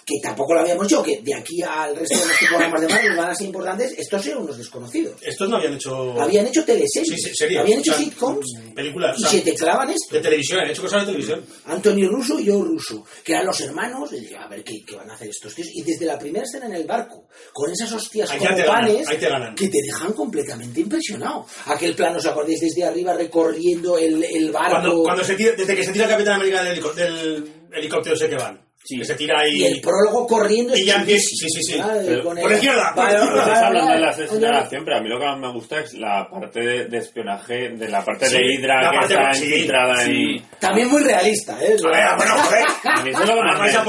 que tampoco lo habíamos hecho, que de aquí al resto de los programas de Marvel van a ser importantes, estos eran unos desconocidos. Estos no habían hecho. Habían hecho teleseries, Sí, habían hecho O sea, sitcoms mm, películas, y o sea, se te clavan esto. De televisión, han hecho cosas de televisión. Anthony Russo y Joe Russo, que eran los hermanos, y a ver ¿qué, qué van a hacer estos tíos. Y desde la primera escena en el barco, con esas hostias Ahí como te panes, ahí te ganan. que te dejan completamente impresionado. Aquel plano, ¿os acordáis? Desde arriba recorriendo el, el barco. Cuando, cuando se tira, desde que se tira el Capitán América del, del helicóptero ese que van. Que se tira ahí. Y el prólogo corriendo Y ya empieza- sí, sí, sí. por la izquierda, hablando de la vale, asesina de vale. acción, pero a mí lo que más me gusta es la parte de, de espionaje, de la parte Sí, de Hydra la que está sí, infiltrada sí. en... También muy realista, ¿eh? A ver, bueno, joder. A mí eso es lo que más Vais a me-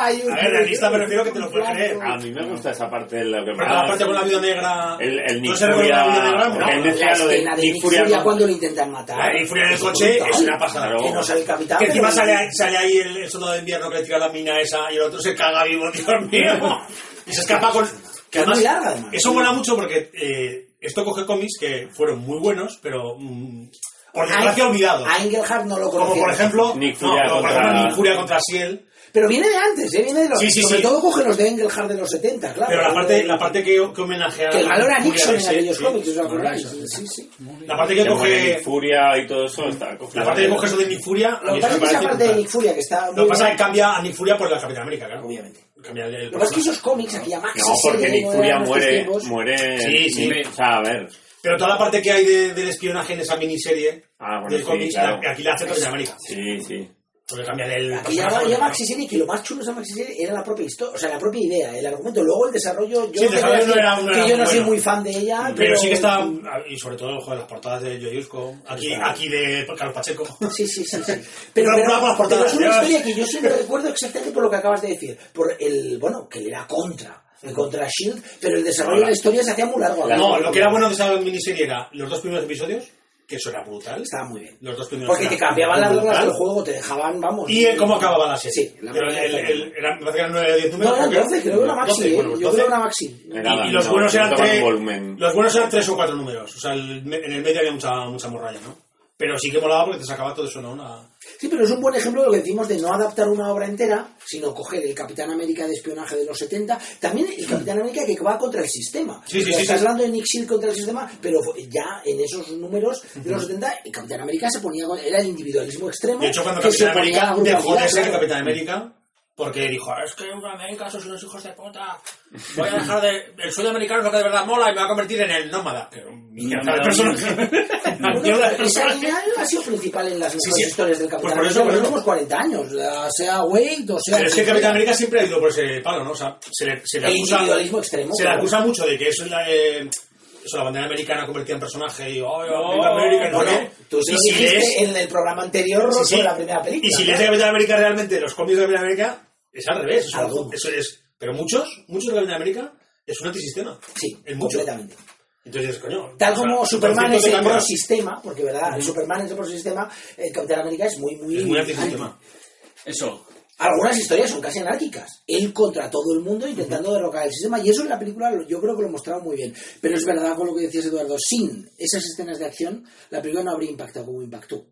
ahí un- A ver, realista me refiero que te lo puedes creer. A mí me gusta esa parte de lo que Pero más... la parte con la vida negra. El, el Nick ¿No? Furia... Él La decía lo de de Nick Furia... Cuando lo intentan matar. La Nick Furia en el coche es una pasada. Que no sale el capitán. Que encima sale, ahí- el soldado de invierno que le tira la mina esa y el otro se caga vivo, Dios mío. Y se escapa con. Que Es muy además, larga, además. Eso mola mucho porque eh, esto coge cómics que fueron muy buenos, pero mm, por desgracia olvidados. A Engelhardt no lo Como conocía. por ejemplo, Nick no, Furia como por contra- ejemplo Nick Furia contra Ciel. Pero viene de antes, ¿eh? Viene de los... Sí, sí, sobre sí. todo coge los de Engelhardt de los 70, claro. Pero la parte, la parte que, que homenajea Que el Nick Furia Nixon en aquellos sí, cómics, ¿os sí, acordáis? sí, sí. Sí, sí. La parte que coge. Furia y todo eso está. La parte que coge eso de Nick Furia. a Lo que pasa es que esa parte de. Nick Furia que está... Lo que pasa es que cambia a Nick Furia por la Capitán América, claro. Obviamente. Lo que pasa es que esos cómics, aquella maxi No, porque Nick Furia muere... muere Sí, sí. O sea, a ver... Pero toda la parte que hay de- del espionaje en esa miniserie Ah, bueno, del sí, cómic, claro. la- aquí la hace Capitán América. Sí, sí. Porque cambia el. Aquí ya, ya maxi serie que lo más chulo de maxi serie era la propia historia, o sea, la propia idea, el argumento. Luego el desarrollo, yo Sí, no era- que era yo no soy bueno. muy fan de ella, Pero sí que está. Y sobre todo, joder, las portadas de Yoyusco. Aquí, aquí de Carlos Pacheco. Sí, sí, sí. sí. Pero, pero- por las portadas, pero es una ya. historia que yo siempre recuerdo exactamente por lo que acabas de decir. Por el, bueno, que él era contra, contra Shield, pero el desarrollo de la historia se hacía muy largo. No, lo que era bueno de esa miniserie era los dos primeros episodios, que eso era brutal. Estaba muy bien. Los dos primeros Porque te eran cambiaban las reglas del juego, te dejaban, vamos. Y el cómo acababa la serie. Sí, la Pero el, el, era, me parece que eran 9 o 10 No, números. eran creo 12, creo que era maxi, 12, ¿eh? bueno, Yo 12. creo que era maxi. Era- Y, y los no, buenos eran tres. volumen. Los buenos eran tres o cuatro números. O sea, el- en el medio había mucha, mucha morralla, ¿no? Pero sí que molaba porque te sacaba todo eso, ¿no? Una... Sí, pero es un buen ejemplo de lo que decimos de no adaptar una obra entera, sino coger el Capitán América de espionaje de los 70, también el Capitán América que va contra el sistema. Sí, sí, sí, Estás hablando de Nick Shield contra el sistema, pero ya en esos números de los 70, el Capitán América se ponía era el individualismo extremo. De hecho, cuando Capitán América dejó de ser claro. Capitán América porque dijo, es que en América sois unos hijos de puta. Voy a dejar de... El sueño americano es lo que de verdad mola y me voy a convertir en el nómada. Un mierda de personaje. Ha sido principal en las Sí, sí. historias del Pues Capitán por eso, América en por los últimos 40 años, sea Wade o sea... Pero es que Capitán América siempre ha ido por ese palo, ¿no? O sea, se le, se le El acusa... individualismo extremo, Se le acusa mucho de que eso es la... eh, eso, la bandera americana convertida en personaje y... ¡Oh, América! no qué. tú lo si dijiste lees- en el programa anterior Sí, sí. la primera película. Y si ¿no? lees de Capitán América realmente, los cómics de Capitán América, es al revés. Eso, es, pero muchos, muchos de Capitán América es un antisistema. Sí, Es mucho. completamente. Entonces dices, coño. Tal o sea, como Superman es el prosistema, porque verdad, el Superman es el prosistema, el Capitán América es muy, muy... Es muy antisistema. Eso. Algunas historias son casi anárquicas. Él contra todo el mundo intentando derrocar el sistema. Y eso en la película yo creo que lo mostraba muy bien. Pero es verdad con lo que decías, Eduardo. Sin esas escenas de acción, la película no habría impactado como impactó.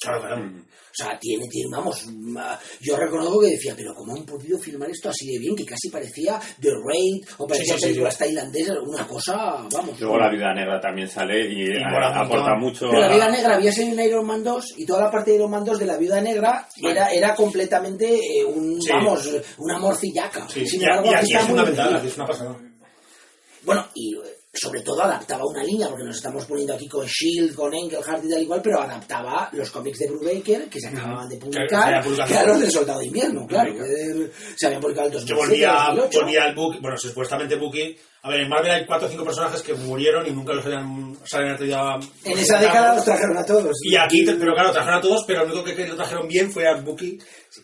Claro, claro. O sea, tiene, tiene, vamos, ma- yo reconozco que decía, pero ¿cómo han podido filmar esto así de bien? Que casi parecía The Raid o parecía Sí, sí, sí, películas sí. tailandesas, una cosa, vamos. Luego la vida negra también sale y, eh, aporta mucho. Pero la a- Viuda Negra había sido en Iron Man 2 y toda la parte de Iron Man 2 de la Viuda Negra era, era completamente eh, un, Sí. vamos, una morcillaca. Sí, Sin y, embargo, y aquí está es muy fundamental, bien. aquí es una pasada. Bueno, y eh, sobre todo adaptaba una línea, porque nos estamos poniendo aquí con Shield, con Engelhardt y tal igual, pero adaptaba los cómics de Brubaker que se acababan de publicar, que eran los del Soldado de Invierno, claro, que se habían publicado en el Que 2007, volvía, 2008. volvía al Bucky, bueno, supuestamente. A ver, en Marvel hay cuatro o cinco personajes que murieron y nunca los habían, se habían atrevido a. En esa década los trajeron a todos. Y aquí, pero claro, trajeron a todos, pero lo único que, que lo trajeron bien fue a Bucky,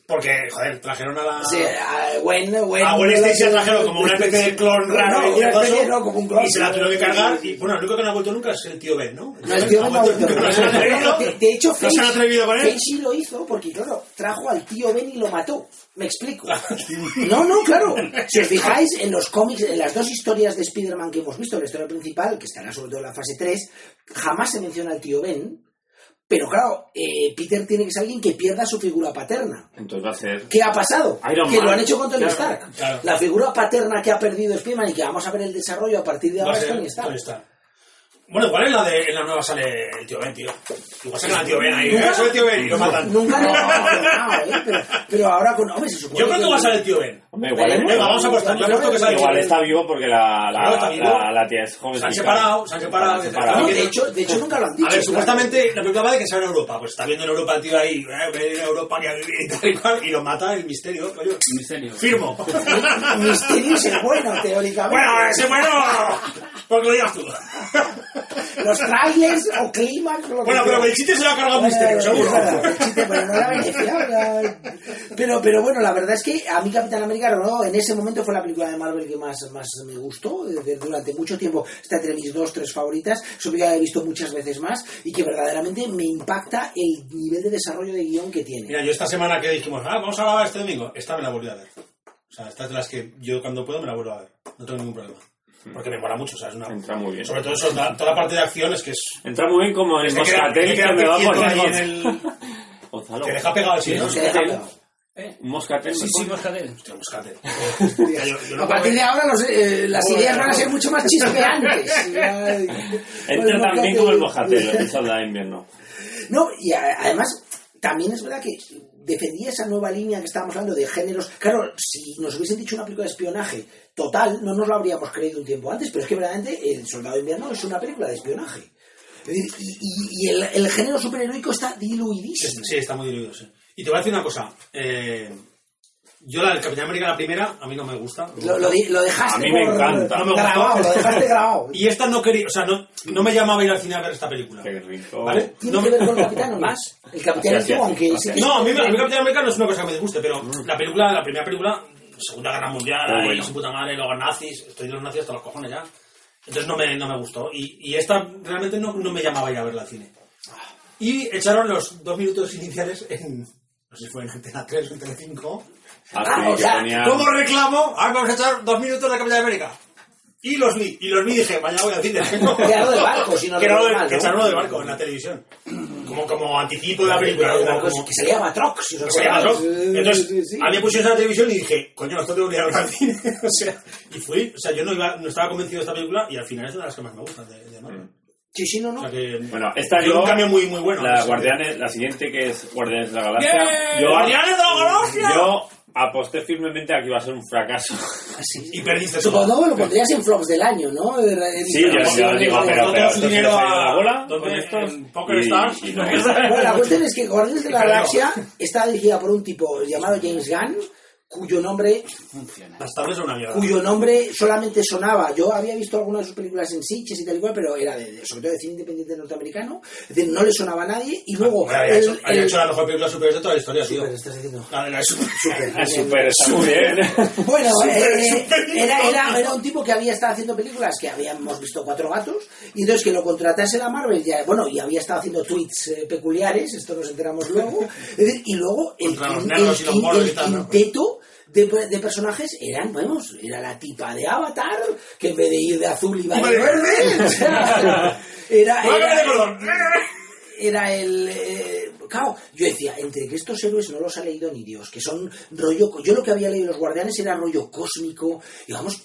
porque, joder, trajeron a la. Sí, a Gwen, Gwen, a Gwen Stacy la trajeron como una especie de clon raro No, y especie, no, como un clon. y se la tuvieron que cargar. Y bueno, el único que no ha vuelto nunca es el tío Ben, ¿no? No, el tío Ben no ha vuelto. Atrevido. De, hecho, no se han atrevido con él. Feige lo hizo porque, claro, trajo al tío Ben y lo mató. Me explico. No, no, claro. Si os fijáis en los cómics, en las dos historias de Spider-Man que hemos visto, la historia principal, que estará sobre todo en la fase 3, jamás se menciona al tío Ben. Pero claro, eh, Peter tiene que ser alguien que pierda su figura paterna. Entonces va a ser. ¿Qué ha pasado? Iron que Man. lo han hecho con Tony Claro, Stark. claro. La figura paterna que ha perdido Spider-Man y que vamos a ver el desarrollo a partir de ahora es Tony Stark. Bueno, igual en la, de, en la nueva sale el tío Ben, tío. Igual sale el tío Ben ahí. ¿eh? Sale el tío Ben y lo matan. Nunca lo he mencionado, ¿eh? Pero, pero ahora con. Hombre, se supone Yo creo que va a salir el tío Ben. Hombre, igual, Venga, vamos a apostar. Yo apuesto que sale el tío igual está vivo porque la, la, Claro, está vivo. la, la tía es joven. Se han separado, se han separado. No, de, hecho, de hecho, nunca lo han dicho. A ver, claro. supuestamente la película va de que se va en Europa. Pues está viendo en Europa el tío ahí, eh, voy a ir a Europa que a vivir y tal y cual, y lo mata el misterio, coño. Misterio. Firmo. Misterio es el bueno, teóricamente. bueno, ese bueno, porque lo digas tú. Los trailers o clímax. Bueno, pero el chiste se lo ha cargado misterio, seguro. verdad, el chiste, pero no era beneficiado. Pero, pero bueno, la verdad es que a mí Capitán América no, en ese momento fue la película de Marvel que más, más me gustó. Desde- Durante mucho tiempo está entre mis dos, tres favoritas. Es una película que he visto muchas veces más y que verdaderamente me impacta el nivel de desarrollo de guion que tiene. Mira, yo esta semana que dijimos, ah, vamos a grabar este domingo, esta me la volví a ver. O sea, esta es de las que yo cuando puedo me la vuelvo a ver. No tengo ningún problema. Porque me mola mucho, o sea, es una... Entra muy bien. Sobre todo eso, toda, toda la parte de acción es que es... Entra muy bien como el que moscatel que que me va a poner ahí en Gonzalo. el... Gonzalo. Te deja pegado así, Sí, ¿no? Se deja pegado. Un moscatel. Sí, sí. Moscatel. Hostia, moscate. Hostia, yo- yo no A partir de ahora los, eh, las ideas van a ser mucho más chispeantes. Entra Bueno, también moscatel- como el moscatel, el soldado de invierno. No, y a- además, también es verdad que defendía esa nueva línea que estábamos hablando de géneros. Claro, si nos hubiesen dicho una película de espionaje total, no nos lo habríamos creído un tiempo antes, pero es que verdaderamente El Soldado de Invierno es una película de espionaje. Y, y- y el, género superheroico está diluidísimo. Sí, está muy diluido. Y te voy a decir una cosa. Eh, yo la del Capitán América, la primera, a mí no me gusta. Lo, lo lo dejaste A mí me por- encanta. No me gustó. grabado, lo dejaste grabado. Y esta no quería, o sea, no, no me llamaba a ir al cine a ver esta película. Qué rico. ¿Vale? ¿Tiene No que me- ver con el capitán? ¿Más? El capitán Así, es así, aunque... así. sí No, a mí, a mí Capitán América no es una cosa que me disguste, pero la película, la primera película, Segunda Guerra Mundial, ahí, bueno. su puta madre, los nazis, estoy de los nazis hasta los cojones ya. Entonces no me, no me gustó. Y, y esta realmente no, no me llamaba a ir a verla al cine. Y echaron los dos minutos iniciales en, no sé si fue en Antena 3 o en Telecinco. Así Ah, o que sea, Como reclamo, ah, vamos a echar dos minutos de Capitán América. Y los vi, y los vi dije, vaya voy al cine. Que era lo del barco, si no Que era lo del- que ¿no? del barco en la televisión. Como, como anticipo de la película. El como- barco como- que se llama Trox. si se llama. Sí, Entonces, sí, sí. a mí me pusieron en la televisión y dije, coño, esto tengo que ir a al cine. o sea, y fui, o sea, yo no, iba, no estaba convencido de esta película y al final es de las que más me gustan de, de Marvel. Sí, sí, no, O no. sea que, Bueno, esta yo. un cambio muy, muy bueno. La. Guardianes, la siguiente que es Guardianes de la Galaxia. ¡Bien! Yo, ¡Guardianes de la Galaxia! yo aposté firmemente a que iba a ser un fracaso. Así. y perdiste Supongo todo. que lo pondrías en flops del año, ¿no? Sí, yo, yo digo, pero, pero dinero a- la bola ¿dónde? En Poker Stars. Bueno, la cuestión es que Guardianes de la Galaxia está dirigida por un tipo llamado James Gunn, cuyo nombre, Funciona. Una mierda. cuyo nombre solamente sonaba. Yo había visto algunas de sus películas en Sitges y tal y cual, pero era de, de- sobre todo de cine independiente norteamericano. Es decir, no le sonaba a nadie. Y luego. Bueno, había, el- hecho, había el- hecho la mejor película super de toda la historia, tío. Super, estás diciendo. Super. Es súper, está muy bien. Bueno, eh, era, era, era un tipo que había estado haciendo películas que habíamos visto cuatro gatos, y entonces que lo contratase la Marvel, ya, bueno, y había estado haciendo tweets eh, peculiares, esto nos enteramos luego, es decir, y luego el, el y los quin- moros el y tal, ¿no? quinteto de, de personajes eran, vamos, era la tipa de Avatar, que en vez de ir de azul iba de de verde, era, era, color. era el... eh, claro, yo decía, entre que estos héroes no los ha leído ni Dios, que son rollo... Yo lo que había leído los guardianes era rollo cósmico, y vamos...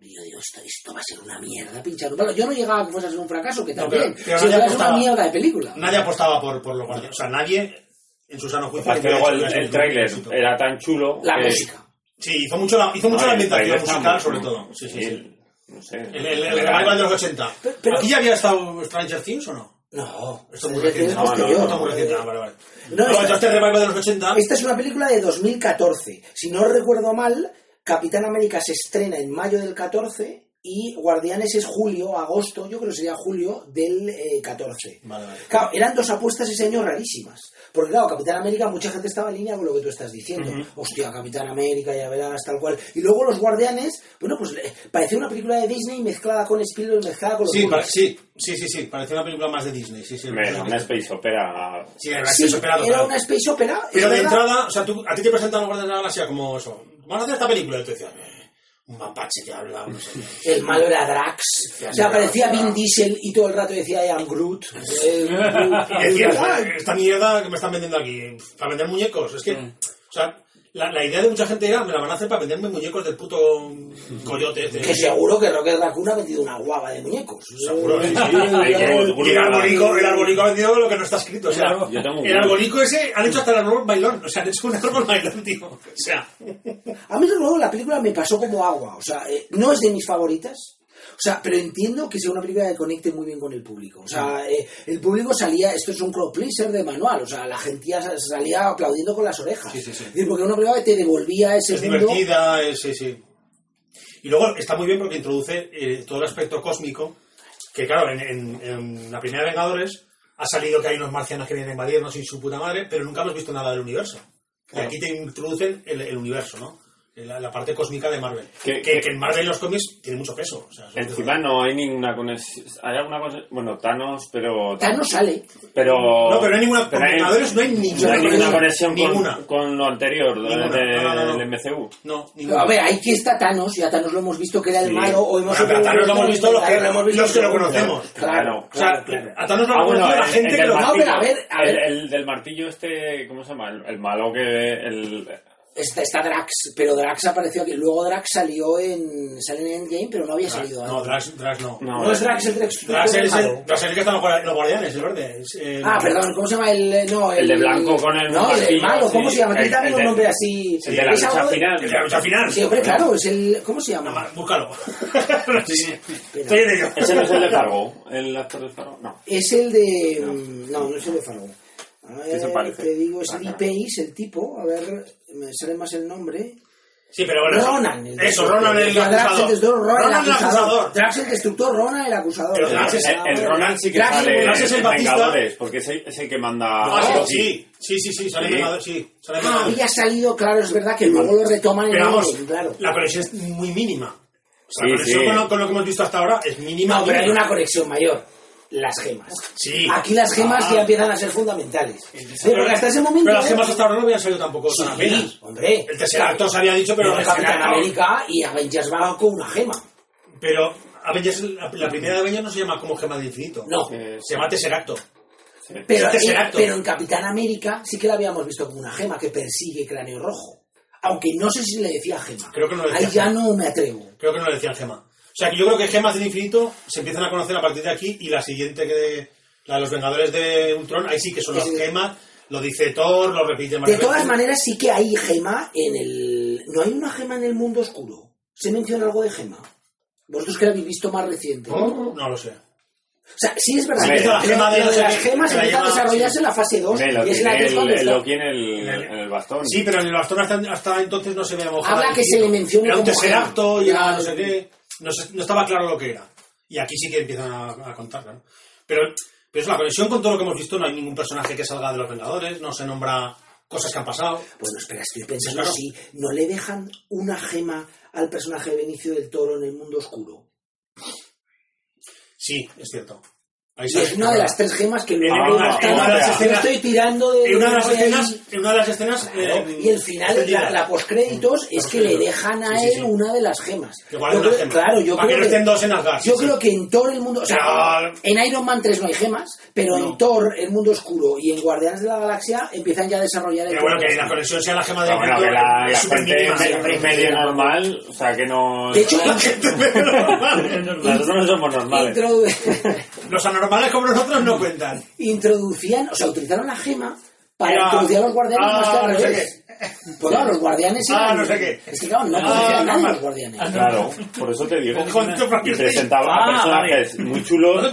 Yo digo, esto, esto va a ser una mierda, pinchar. Bueno, yo no llegaba a que fuese a ser un fracaso, que No, también. pero- pero si nadie fuera a ser una mierda de película. Nadie apostaba por, por los guardianes. O sea, nadie en su sano juicio. Que luego el, el tráiler era tan chulo. La que- música. Sí, hizo mucho la, hizo mucho la No, ambientación musical, sobre todo. Sí, sí, sí. el- No sé. El, el, el revival de los 80. Pero- pero- ¿Aquí ya había estado Stranger Things o no? No, Esto es muy reciente. No, no, no, está muy reciente. Ah, vale, vale. No, No, esta- este revival de los 80. Esta es una película de 2014. Si no recuerdo mal, Capitán América se estrena en mayo del 14 y Guardianes es julio, agosto, yo creo que sería julio del eh, 14. Vale, vale. Claro, eran dos apuestas ese año rarísimas. Porque claro, Capitán América, mucha gente estaba en línea con lo que tú estás diciendo. Hostia, Capitán América, ya verás, tal cual. Y luego los Guardianes, bueno, pues eh, parecía una película de Disney mezclada con Spielberg, mezclada con los Sí, sí, sí, sí, sí. Parecía una película más de Disney. Sí, sí. Una space opera. Sí, era Sí, space opera era total. una space opera. Pero de verdad. entrada, o sea, tú, a ti te presentan los Guardianes de la Galaxia como eso. Vamos a hacer esta película. Y tú decías, eh, un mapache que habla, no sé. El malo era Drax. O sea, aparecía Vin Diesel y todo el rato decía I am Groot. Eh, Y ah, esta mierda que me están vendiendo aquí, para vender muñecos. Es que, o sea, la, la idea de mucha gente era, me la van a hacer para venderme muñecos del puto coyote. este. Que seguro que Rocket Raccoon ha vendido una guava de muñecos. Seguro, sí, sí. Que- Y el arbolico, el arbolico ha vendido lo que no está escrito. O sea, el arbolico ese han hecho hasta el árbol bailón. O sea, han hecho un árbol bailón, tío. O sea, A mí, nuevo, la película me pasó como agua. O sea, eh, no es de mis favoritas. O sea, pero entiendo que sea una película que conecte muy bien con el público. O sea, eh, el público salía, esto es un crowd pleaser de manual. O sea, la gente salía aplaudiendo con las orejas. Sí, sí, sí. Es decir, porque una película que te devolvía ese es mundo. divertida, es, sí, sí. Y luego está muy bien porque introduce eh, todo el aspecto cósmico, que claro, en, en- en la primera Vengadores ha salido que hay unos marcianos que vienen a invadirnos y su puta madre, pero nunca hemos visto nada del universo. Y aquí te introducen el, el universo, ¿no? La, la parte cósmica de Marvel. Que- Que, que en Marvel los cómics tiene mucho peso. o sea, son- Encima no hay ninguna conexión. Hay alguna cosa. Bueno, Thanos, pero. Thanos sale. Pero. No, pero no hay ninguna- con Vengadores no hay ninguna no hay ninguna conexión. conexión con, lo anterior de- Ninguna. de- No, no, no, no. del MCU. No, ninguna. A ver, ahí que está Thanos, y a Thanos lo hemos visto que era el Sí. malo, o hemos Bueno, pero a Thanos lo hemos visto los que- Claro, lo hemos visto los que lo seguro. conocemos. Claro, O sea, claro, claro. a Thanos lo Ah, ha bueno, la gente que lo No, pero a ver, el, del martillo este, ¿cómo se llama? El, el malo que... El, Está, está Drax, pero Drax apareció aquí. Luego Drax salió en. sale en Endgame, pero no había salido No. Drax, Drax no. no, No es Drax el Drax. Drax es el, Drax es el que está en los guardia- los guardianes, el verde. Es, eh, Ah, perdón, ¿cómo se llama el. No, El de blanco con el No, el malo, ¿cómo sí. se llama? Tiene El- también el un de- nombre así. el de la lucha final. El de la lucha final. Sí, hombre, claro, es el. ¿Cómo se Nada llama? más, Búscalo. Sí. Espera. Estoy en ello. Ese no es el de Fargo, el actor de Fargo, no. Es el de. mm, No, no es el de Fargo. A ¿Qué se ver, parece? te digo, es Lee claro. Pace, el tipo. A ver, me sale más el nombre. Sí, pero bueno. eso- Ronan. El Eso, Ronan el acusador. destructor, Ronan, el acusador. Drax el destructor, Ronan el acusador. Pero Drax es- El, Ronan sí que Drax- sale Drax es el. Vengadores, porque es el, es el que manda... Ah, sí, sí, sí, sí, sale Sí. Vengador, sí. Sale Ah, había salido, claro, es verdad que luego lo retoman en Pero vamos, claro. la conexión es muy mínima. O sea, Sí, la conexión sí. con, lo, con lo que hemos visto hasta ahora es mínima. No, pero hay una conexión mayor. Las gemas. Sí. Aquí las gemas Ah. ya empiezan a ser fundamentales. Sí, porque hasta ese momento. Pero las gemas hasta ahora no habían salido tampoco Sí, apenas. hombre. El Tesseracto se había dicho, pero Pero el Capitán América y Avengers va con una gema. Pero Avengers, la, la primera de Avengers no se llama como Gema del Infinito. No. Eh, Se llama Tesseracto. Pero, Tesseracto. pero en Capitán América sí que la habíamos visto como una gema que persigue Cráneo Rojo. Aunque no sé si le decía gema. Creo que no le decía Ahí ya no me atrevo. Creo que no le decían Gema. O sea, que yo creo que Gemas del Infinito se empiezan a conocer a partir de aquí y la siguiente que la de los Vengadores de Ultron, ahí sí que son las Sí, sí. gemas, lo dice Thor, lo repite De varias todas maneras, sí que hay gema en el. ¿No hay una gema en el mundo oscuro? ¿Se menciona algo de gema? Vosotros que la habéis visto más reciente. O No lo sé. sea, sí es verdad. Sí, que la gema de lo no de las gemas la empieza a desarrollarse en la fase 2. Hombre, lo y es la tiene que es el, cuando el está- Loki en el, en el bastón. Sí, pero en el bastón hasta, hasta entonces no se veía mojada. Habla que se le mencione Era un gema. era Ya. no sé qué. No, se- no estaba claro lo que era. Y aquí sí que empiezan a, a contar, ¿no? Pero, pero es la conexión con todo lo que hemos visto. No hay ningún personaje que salga de los Vengadores. No se nombra cosas que han pasado. Bueno, espera, estoy pensando Claro. si no le dejan una gema al personaje de Benicio del Toro en el mundo oscuro. Sí, es cierto. Es una de las tres gemas que luego Ah, estoy tirando de... En una de las escenas, en una de las escenas Claro, eh, y el final, la, la postcréditos, es que le dejan a él sí. una de las gemas. Claro, yo creo que no estén dos en Asgard, sí, Yo sí. creo que en Thor el mundo... O sea, en Iron Man 3 no hay gemas, pero No. en Thor el mundo oscuro y en Guardianes de la Galaxia empiezan ya a desarrollar el Pero bueno, que la las conexión sea la gema de bueno, que la, me- medio normal, o sea que no... De hecho, nosotros no somos normales. Los anormales como nosotros no cuentan. introducían, o sea, utilizaron la gema para Era- introducir a los guardianes Ah, más que al no sé revés. Pues claro, los guardianes Ah, eran- no sé qué. Es que claro, no Ah, conocían a nadie normal. los guardianes. Claro, por eso te digo. Y presentaba a Ah, personajes muy chulos.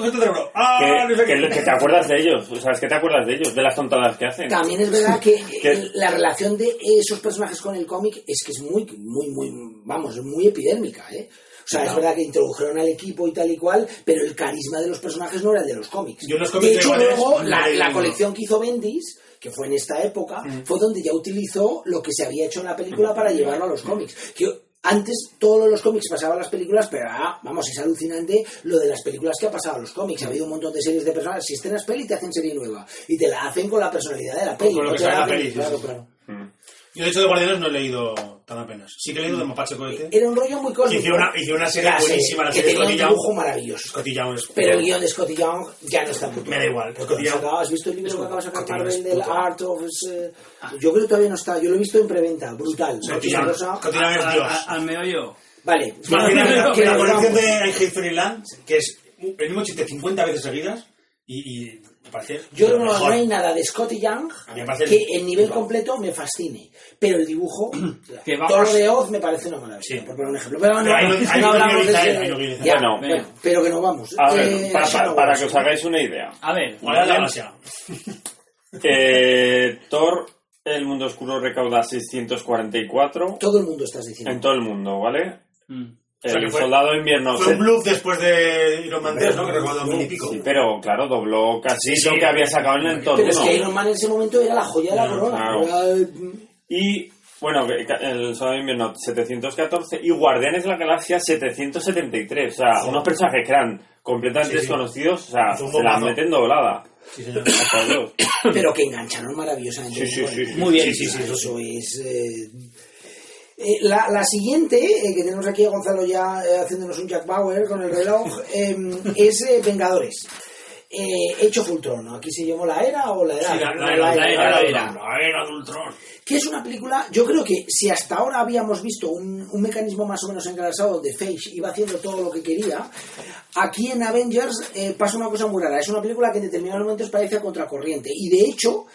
Ah, que, no sé que, qué. que te acuerdas de ellos. O sea, es que te acuerdas de ellos, de las tontadas que hacen. También es verdad que ¿Qué? eh, la relación de esos personajes con el cómic es que es muy, muy, muy, vamos, es muy epidérmica, ¿eh? O sea, es verdad que introdujeron al equipo y tal y cual, pero el carisma de los personajes no era el de los cómics. Yo en los cómics de hecho, luego, la, colección que hizo Bendis, que fue en esta época, Mm. fue donde ya utilizó lo que se había hecho en la película para llevarlo a los cómics. Que antes todo lo de los cómics pasaba a las películas, pero ah, vamos, es alucinante lo de las películas que ha pasado a los cómics. Ha habido un montón de series de personas. Si estrenas peli, te hacen serie nueva. Y te la hacen con la personalidad de la peli. Con lo no que te la peli, Claro, claro. Mm. Yo, de hecho, de Guardianes no he leído tan apenas. Sí que he leído de Mapache Cohete. Era un rollo muy cósmico. hicieron una, hicieron una serie buenísima, la que serie tenía un Scotty Young. dibujo maravilloso. Scotty Young es- Pero el guion de Scotty Young ya no está puto. Me da igual, Scotty has Young- ¿Has visto el libro que acaba de sacar Marvel es del. Art of... eh, Yo creo que todavía no está. Yo lo he visto en preventa. Brutal. Scotty Young cosa- Scotty Young es Al- Dios. al- Al meollo. Vale. Que la colección de I Hate Fairyland, que es el mismo chiste 50 veces seguidas, y, parece. Yo no, no hay nada de Scotty Young que el nivel completo me fascine. Pero el dibujo, Que lo de Oz me parece una maravilla. Sí. Por poner un ejemplo. Pero, no, Pero ahí no- hablamos de. Ya, Bueno, bueno, pero que no vamos. A ver, Eh, para, que os hagáis una idea. A ver. Eh, Thor, El Mundo Oscuro recauda 644 Todo el mundo estás diciendo. en todo el mundo, ¿vale? Mm. O sea El fue- Soldado de Invierno... Fue un bluff después de Iron Man 3, ¿no? Que recuerdo dos mil y pico. Sí, pero claro, dobló casi Sí, sí. lo que había sacado en el Thor Pero es 1. que Iron Man en ese momento era la joya de la corona. claro. Era- Y, bueno, el Soldado de Invierno 714 y Guardianes de la Galaxia 773. O sea, unos personajes que eran completamente Sí, sí. desconocidos, o sea, un se la bombazo. meten doblada. Sí, señor. Pero que engancharon maravillosamente. Sí, sí, sí. Muy bien. Sí, sí, sí, Eso es. eh, eh, la, la siguiente, eh, que tenemos aquí a Gonzalo ya eh, haciéndonos un Jack Bauer con el reloj, eh, es eh, Vengadores. Hecho Fultron, ¿no? Aquí se llamó la era o la edad. Sí, la, la, era, la, era, era, era, era de Ultron. que es una película, yo creo que si hasta ahora habíamos visto un, un mecanismo más o menos engrasado donde Feige iba haciendo todo lo que quería, aquí en Avengers pasa una cosa muy rara. Es una película que en determinados momentos parece a contracorriente y de hecho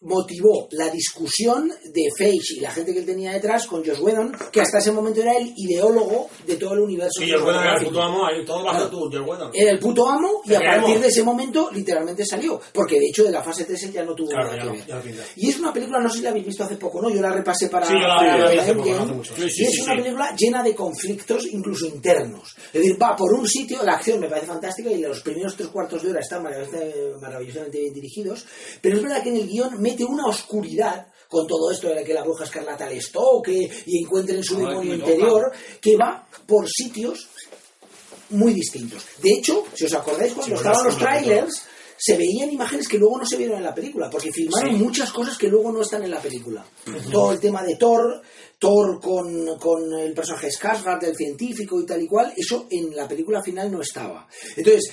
motivó la discusión de Feige y la gente que él tenía detrás con Josh Whedon, que hasta ese momento era el ideólogo de todo el universo. Sí, el bueno era el puto amo, ahí todo bajo Claro. tú, el bueno. Era el puto amo y a partir de ese momento literalmente salió. Porque de hecho de la fase 3 él ya no tuvo Claro, nada que no, ver. Y es una película, no sé si la habéis visto hace poco, ¿no? Yo la repasé para, Sí, yo la- para la la hace poco, no hace mucho. Sí, y sí, es sí, una película llena de conflictos, incluso internos. Es decir, va por un sitio, la acción me parece fantástica y los primeros tres cuartos de hora están maravillosamente, maravillosamente bien dirigidos, pero es verdad que en el guion mete una oscuridad con todo esto de que la bruja escarlata les toque y encuentren su demonio interior, que va por sitios muy distintos. De hecho, si os acordáis, cuando Sí, estaban los trailers, se veían imágenes que luego no se vieron en la película, porque filmaron Sí. muchas cosas que luego no están en la película. Todo el tema de Thor, Thor con, con el personaje Skarsgård, el científico y tal y cual, eso en la película final no estaba. Entonces,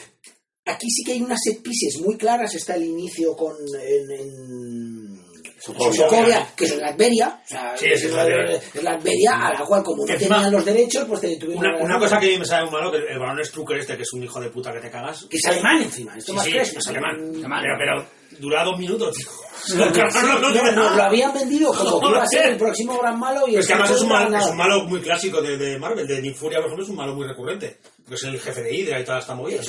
aquí sí que hay unas set pieces muy claras, está el inicio con... En, en- Sokovia. Que es en Latveria, o sea, Sí, es Latveria. es Latveria, a la cual como no Encima- tenían los derechos, pues te tuvieron Una, que- una cosa que me sabe muy malo, que el varón Strucker este, que es un hijo de puta que te cagas. que es alemán encima, esto Sí, más sí, fresco. es alemán. Alemán. Pero, pero dura dos minutos, tío. No, no, lo habían vendido como que iba a ser el próximo gran malo y Pero es que además es un, no malo, es un malo muy clásico de, de Marvel, de Nick Furia, por ejemplo, es un malo muy recurrente. Porque es el jefe de Hydra y toda esta movida.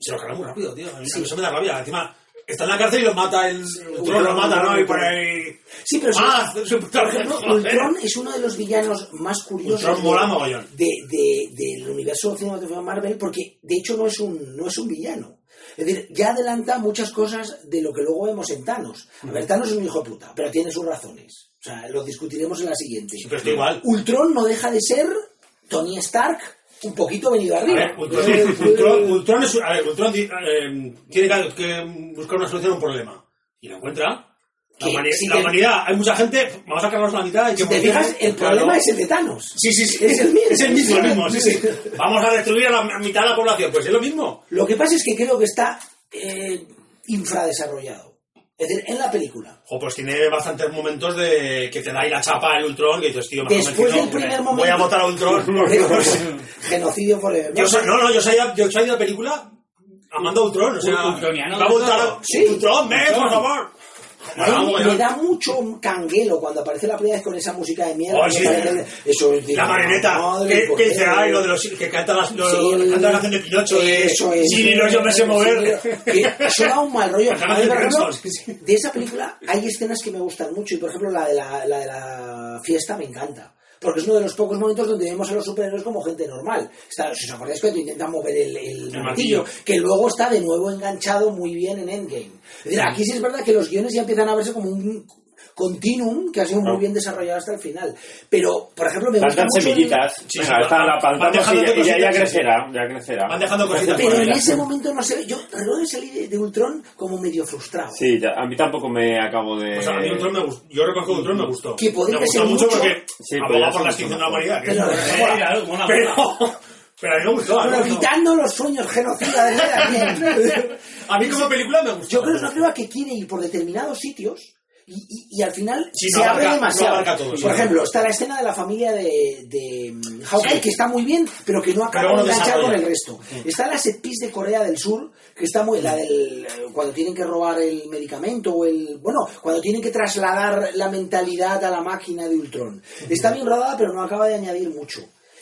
Se lo carga muy rápido, tío. A mí eso me da rabia. Encima, está en la cárcel y lo mata el. Ultron lo mata, ¿no? Y por ahí. Sí, pero ¡Ah! sí, es. Ultron es uno de los villanos más curiosos Ultron de- mola mogollón. de, de- del universo cinematográfico de Marvel porque de hecho no es un no es un villano. Es decir, ya adelanta muchas cosas de lo que luego vemos en Thanos. A ver, Thanos es un hijo de puta, pero tiene sus razones. O sea, lo discutiremos en la siguiente. Sí, pero estoy igual. Ultron no deja de ser Tony Stark un poquito venido A arriba. ver, Ultron, Ultron, Ultron es, a ver, Ultron di- eh, tiene que, que buscar una solución a un problema. Y lo encuentra. La, Que humani- si la te- humanidad, hay mucha gente, vamos a cargarnos la mitad. Y que Si te fijas, el Claro. problema es el de Thanos. Sí, sí, sí. Es el mismo. Es el mismo, el mismo, sí, sí. Vamos a destruir a la mitad de la población. Pues es lo mismo. Lo que pasa es que creo que está eh, infradesarrollado. Es decir, en la película. O pues tiene bastantes momentos de que te da ahí la chapa el Ultron, que dices, tío, me has Después del primer voy momento- a votar a Ultron. Genocidio forever. yo soy, no, no, yo salí, yo salí de la película amando a Ultron. O sea, Ultroniano va a votar a Sí. Ultron, ven, por favor. A mí Vamos, me da mucho canguelo cuando aparece la primera vez con esa música de mierda. Oh, me sí. parece- Eso es, La marioneta, que, dice, ay, lo de los que canta, las, lo, Sí, el- canta la canción de Pinocho, de, Eso es. sí, no, yo me sé mover. Eso da un mal rollo. De esa película hay escenas que me gustan mucho y por ejemplo la de la, la de la fiesta me encanta. Porque es uno de los pocos momentos donde vemos a los superhéroes como gente normal. Está, si os acordáis que intentan mover el, el martillo, martillo. que luego está de nuevo enganchado muy bien en Endgame. Es decir, aquí sí es verdad que los guiones ya empiezan a verse como un, continuum que ha sido muy bien desarrollado hasta el final. Pero, por ejemplo, me gusta mucho... el- semillitas. Sí, Venga, sí, van- la plantamos y ya, ya, crecerá, ya crecerá. Van dejando cositas Pero por en ese momento no sé, yo recuerdo que salí de, de Ultron como medio frustrado. Sí, ya- a mí tampoco me acabo de... Pues a mí Ultron me gustó. Yo reconozco que Ultron me gustó. Que podría me gustó ser mucho mucho. porque Sí, hablaba por la extinción de la humanidad. que Pero- es- Eh, mola, pero, a mí me gustó. Pero evitando los sueños genocidas de. A mí como película me gustó. Yo creo que es una película que quiere ir por determinados sitios y, y- y al final Sí, se no abre abarca- demasiado. no todo, por ejemplo, está la escena de la familia de, de mm, Hawkeye, Sí. que está muy bien, pero que no acaba de enganchar con el resto. Está la set piece de Corea del Sur, que está muy... La del, cuando tienen que robar el medicamento o el... Bueno, cuando tienen que trasladar la mentalidad a la máquina de Ultron. Está bien rodada, pero no acaba de añadir mucho.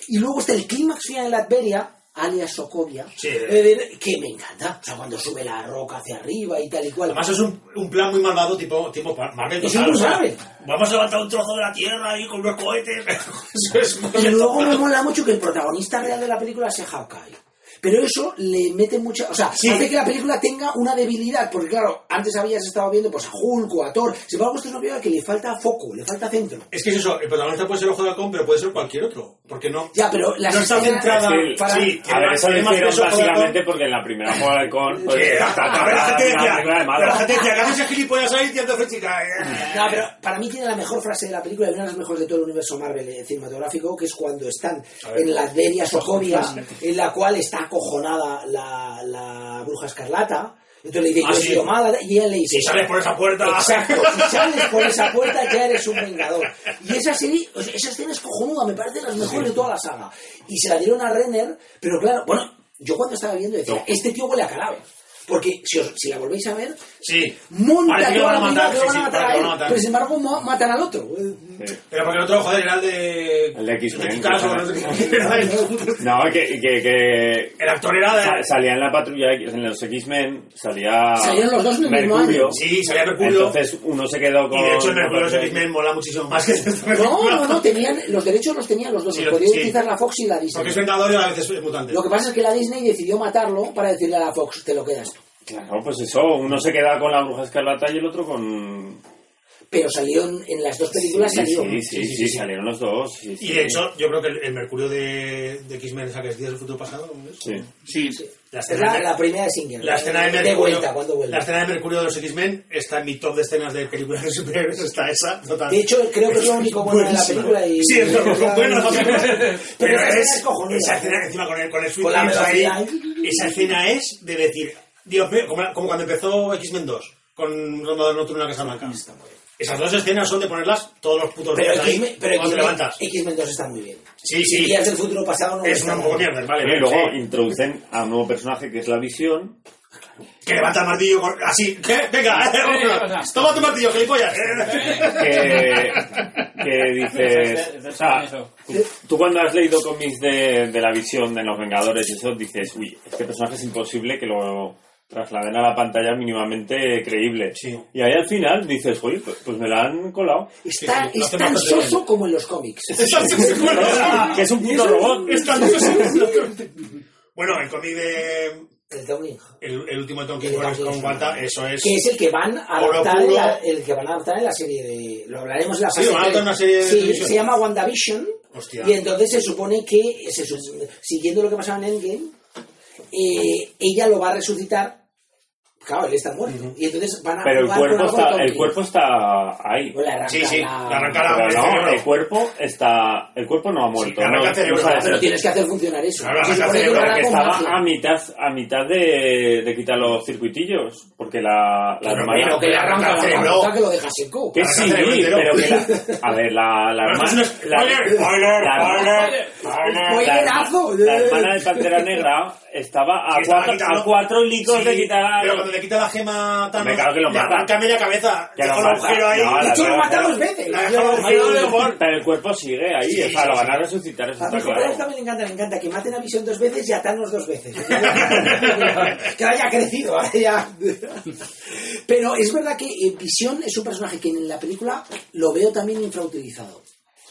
Y luego está el clímax final en Latveria, alias Sokovia, Sí. eh, que me encanta. O sea, cuando sube la roca hacia arriba y tal y cual. Además es un, un plan muy malvado tipo, tipo Marvel. Es total, muy o sea, Marvel. Vamos a levantar un trozo de la tierra ahí con unos cohetes. Eso es muy Y luego me mola mucho que el protagonista real de la película sea Hawkeye. Pero eso le mete mucha... O sea, Sí. hace que la película tenga una debilidad. Porque claro, antes habías estado viendo pues a Hulk o a Thor. Sin embargo, esta es una película que le falta foco, le falta centro. Es que es eso, el protagonista puede ser Ojo de Halcón, pero puede ser cualquier otro. Porque no, Ya, pero las no está centrada... Que- para- sí, A ver, eso lo hicieron Ojo Halcón. básicamente porque en la primera jugada de con... Pues, Sí, a la pero la gente decía, ¿qué haces ese gilipollas ahí diciendo chica? No, pero para mí tiene la mejor frase de la película y una de las mejores de todo el universo Marvel eh, cinematográfico, que es cuando están en la Adveria Sokovia, en la cual está acojonada la, la bruja escarlata. Entonces le dice, Ah, yo sí. sido mala, y ella le dice, Si sales por esa puerta... Exacto, si sales por esa puerta ya eres un vengador. Y esa serie, o sea, esa escena es cojonuda, me parece de las mejores de toda la saga. Y se la dieron a Renner, pero claro, bueno, yo cuando estaba viendo decía, No. este tío huele a cadáver. Porque si, os- si la volvéis a ver, Sí. monta que van a matar, que sí, van a matar a él, pero sin embargo matan al otro. Sí. Pero porque el otro, joder, era el de... El de X-Men, no el- que, que, que El actor era de... salía en la patrulla X, en los X-Men, salía Salieron los dos en el mismo año. Sí, salía Mercurio. Entonces uno se quedó con... Y de hecho el Mercurio de los X-Men mola muchísimo más que esta No, no, no, tenían, los derechos los tenían los dos, Sí, podía sí. utilizar la Fox y la Disney. Porque es Vengador y a veces es mutante. Lo que pasa es que la Disney decidió matarlo para decirle a la Fox, te lo quedas tú. Claro, pues eso, uno se queda con la bruja escarlata y el otro con... Pero salió en, en las dos películas, sí, salió. sí, sí, sí, salieron los dos. sí, sí. Y de hecho, yo creo que el, el Mercurio de, de X-Men, que es Días del Futuro Pasado, ¿cómo es? Sí. Sí. La Es escena, la, de, la primera de Singer. la escena de de Mercurio. vuelta, cuando vuelve. La escena de Mercurio de los X-Men está en mi top de escenas de películas de superhéroes, está esa. Total. De hecho, creo que es lo único bueno de la película. Y, Sí, es lo único bueno. Pero, Pero esa escena es, es cojonuda. esa escena encima con el, con el Sweet Con la Dreams ahí, esa escena es de decir, Dios mío, como, como cuando empezó X-Men 2, con Ronda Nocturna en la Casa Blanca. Esas dos escenas son de ponerlas todos los putos Pero días ahí, X-Men pero cuando te levantas. X-Men 2 está muy bien. Sí, sí. Y Días del futuro pasado no Es una poco mierda, vale. Y luego sí. introducen a un nuevo personaje que es la visión. Que levanta el martillo con- así. ¿Qué? Venga, toma tu martillo, gilipollas. que, que dices... O sea, tú cuando has leído cómics de, de la visión de los Vengadores y eso, dices, uy, este personaje es imposible que lo trasladen a la pantalla mínimamente creíble. Sí. Y ahí al final dices, oye, pues, pues me la han colado. Está, Sí, sí, es tan soso como en los cómics. que es un puto robot. Bueno, el cómic de. El Downing. El, el último de Tom King con, eso es. Que es el que van a adaptar en la, el que van a adaptar en la serie de. Lo hablaremos en la Sí, fase van a una serie de Sí, se llama WandaVision. Hostia. Y entonces se supone que, se siguiendo lo que pasaba en Endgame, eh, ella lo va a resucitar. Claro, él está muerto. Y entonces van a Pero el cuerpo está, el cuerpo está ahí. Arranca Sí, sí, la- arranca la- Pero el no, cerebro. el cuerpo está. El cuerpo no ha muerto. le arranca no, el cerebro. no sabe Pero tienes que hacer funcionar eso. Claro, arranca cerebro, estaba magia. a mitad, a mitad de, de quitar los circuitillos. Porque la, la Pero hermana. Pero que le arranca la cerebro. cabeza que lo deja seco. Que Arranca sí, el cerebro entero. pero que la. A ver, la, la hermana. la- hermana de Pantera Negra estaba a cuatro, quitando- a cuatro licos de quitar. Le quita la gema Thanos, Me cago que lo le mata. arranca media cabeza. Que deja lo mata. agujero ahí. No, la De hecho, lo mata dos veces. La Yo- deja un agujero de mejor. Pero el cuerpo sigue ahí, Sí, o sea, sí, lo van a resucitar, eso A está mis compañeros claro. también le encanta, le encanta que maten a Visión dos veces y a Thanos dos veces. que haya crecido. haya- Pero es verdad que eh, Visión es un personaje que en la película lo veo también infrautilizado.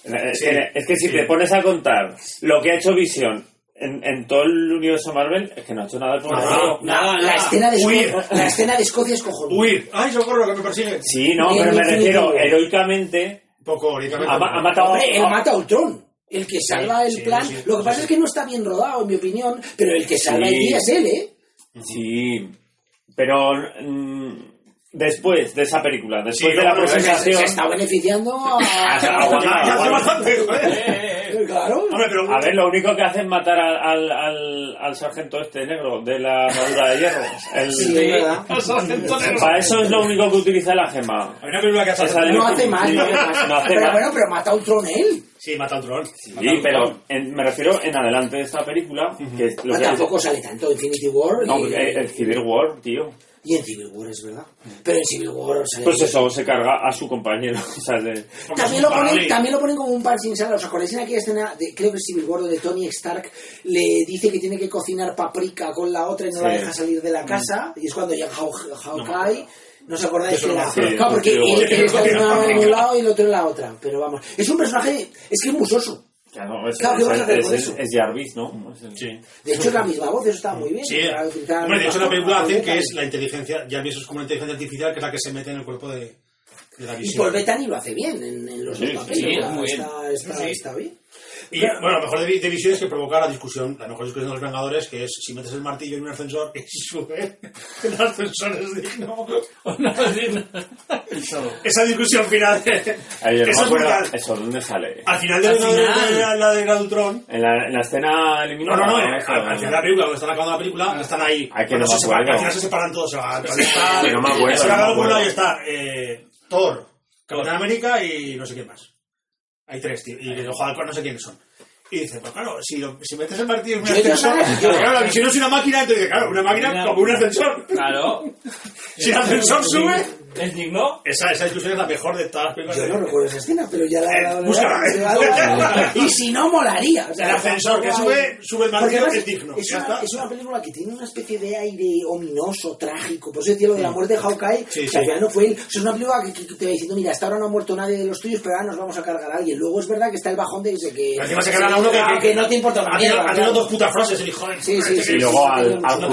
Es Sí, que- es que si sí. te pones a contar lo que ha hecho Visión en, en todo el universo Marvel es que no ha hecho nada con No, Negro. Nada, La nada. escena, de Huir. Escocia, la escena de Escocia es cojonuda. Huir. ¡Ay, socorro, que me persigue! Sí, no, pero me refiero heroicamente. Poco, ahorita Ha, ha matado Hombre, él mata a Ultron. El que salva el sí, plan. sí, Lo que sí, pasa sí. es que no está bien rodado, en mi opinión, pero el que salva Sí. el día es él, ¿eh? Sí, pero mm, después de esa película, después Sí, de la hombre, Se, presentación, se está beneficiando a... A ver, lo único que hace es matar al, al, al, al sargento este negro de la armadura de hierro. El- Sí, es verdad. Para eso es lo único que utiliza la gema. Hay una película que hace... De- No hace mal, Sí, no hace mal. no pero mal. bueno, pero mata a Ultron él. Sí, mata a un troll. Sí, pero en- me refiero en adelante de esta película, que es lo que tampoco sale tanto Infinity War. No, y, el Civil War, tío. Y en Civil War, es verdad. Pero en Civil War sale... Pues eso, se carga a su compañero. O sea, de- También lo, ponen, también lo ponen como un par sin sal. ¿Os acordáis en aquella escena, de, creo que es Civil War, donde Tony Stark le dice que tiene que cocinar paprika con la otra y no la deja salir de la casa? Y es cuando llega Haw- Hawkeye. ¿No os acordáis Eso que no era? Claro, porque él, está en un lado y el otro en la otra. Pero vamos, es un personaje, es que es muy soso. Claro, es, Claro, ¿qué es- vas a hacer es- con es- eso? es Jarvis, ¿no? Es el- Sí. De hecho, es la misma voz, eso está muy bien. Sí, hombre, de hecho la película hacen que es la inteligencia, ya ves, es como una inteligencia artificial que es la que se mete en el cuerpo de, de la Y visión. Paul Bettany lo hace bien en, en los Sí, dos papeles. sí, está, muy bien. Está, está- Sí. está bien. Y bueno, lo mejor de, de visión es que provoca la discusión, la mejor discusión de los Vengadores, que es si metes el martillo en un ascensor y sube, el ascensor es digno. no, sí, no. Esa discusión final. Yo no me eso es acuerdo, brutal. ¿Eso dónde sale? Al final de, Al la- final. de la, la de Gradutron. En la, en la escena No, eliminada. no, no, Eso, al, al final de la película, cuando están acabando la película, están ahí. Ay, que no se separan, al final se separan todos. o sea, está, Que no me acuerdo, está no me acuerdo. lado y está eh, Thor, Capitán América y no sé quién más. Hay tres, tío. Y ojo de halcón no sé quiénes son. Y dice, pues claro, si, lo- si metes el martillo en un ascensor, claro, la visión es una máquina, entonces dice, claro, una máquina como un ascensor. Claro. Si el ascensor sube, ¿Es digno? esa, esa discusión es la mejor de todas las películas. Yo no recuerdo esa escena, pero ya la Eh, la- la- búscala, la- eh. Y si no, molaría. O sea, El ascensor que sube, sube martillo, además es digno. Es una, es una película que tiene una especie de aire ominoso, trágico. Por eso decía lo de la muerte de Hawkeye, Sí, que al final no fue él. O sea, es una película que, que- que te va diciendo, mira, hasta ahora no ha muerto nadie de los tuyos, pero ahora nos vamos a cargar a alguien. Luego es verdad que está el bajón de ese que... Pero encima se cargan a uno que, Ah, que no te importa tenido, mierda, ha tenido dos putas frases el hijo de Sí, sí, sí. Y luego al, no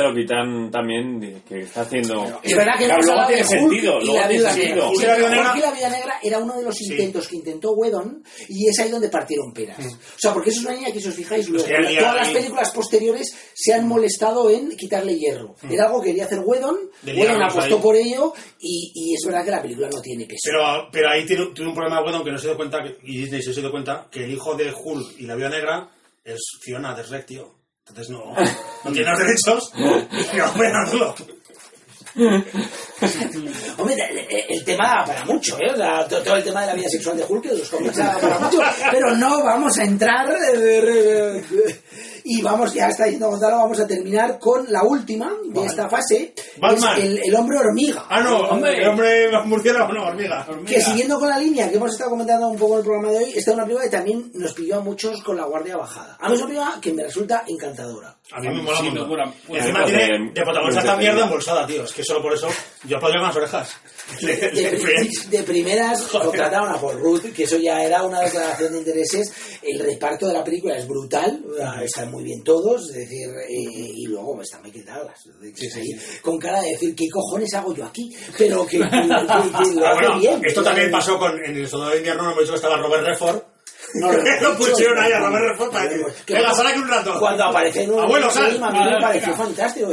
lo quitan también, que está haciendo... Es verdad que Claro, luego tiene Hulk sentido, y luego la tiene sentido. Negra. Hulk y la era uno de los intentos que intentó Whedon y es ahí donde partieron peras. O sea, porque eso es una línea que si os fijáis luego, todas las películas posteriores se han molestado en quitarle hierro. Era algo que quería hacer Whedon, Whedon apostó por ello y, y es verdad que la película no tiene peso. Pero, pero ahí tiene, tiene un problema bueno que no se dio cuenta, y Disney se dio cuenta, que el hijo de Hulk y la Viuda Negra es Fiona de tío. Entonces no, no tiene los derechos y no pueden hacerlo. Hombre, el, el tema para mucho, ¿eh? Todo el tema de la vida sexual de Hulk, de los cómics para mucho, pero no vamos a entrar. eh, Y vamos, ya está diciendo Gonzalo, vamos a terminar con la última de esta fase, es el, el hombre hormiga. Ah, no, Hombre. el hombre murciélago, no, hormiga. Que siguiendo con la línea que hemos estado comentando un poco en el programa de hoy, esta es una película que también nos pilló a muchos con la guardia bajada. A mí es una película que me resulta encantadora. A mí me mola Sí, mucho. me. Y encima Pues tiene de- de protagonista esta de- mierda embolsada, tío. Es que solo por eso yo podría con las orejas. De, pri- de primeras contrataron a Paul Rudd, que eso ya era una declaración de intereses. El reparto de la película es brutal, están muy bien todos, es decir, eh, y luego está Michael Douglas, ahí, con cara de decir, ¿qué cojones hago yo aquí? Pero que, que- que- que lo hace bueno, bien. esto también pasó con en el soldado de invierno, no hemos dicho que estaba Robert Redford. No, lo pusieron ahí a Robert Que venga, sal aquí un rato. Cuando aparece en un Abuelo, sal. a mí me pareció fantástico.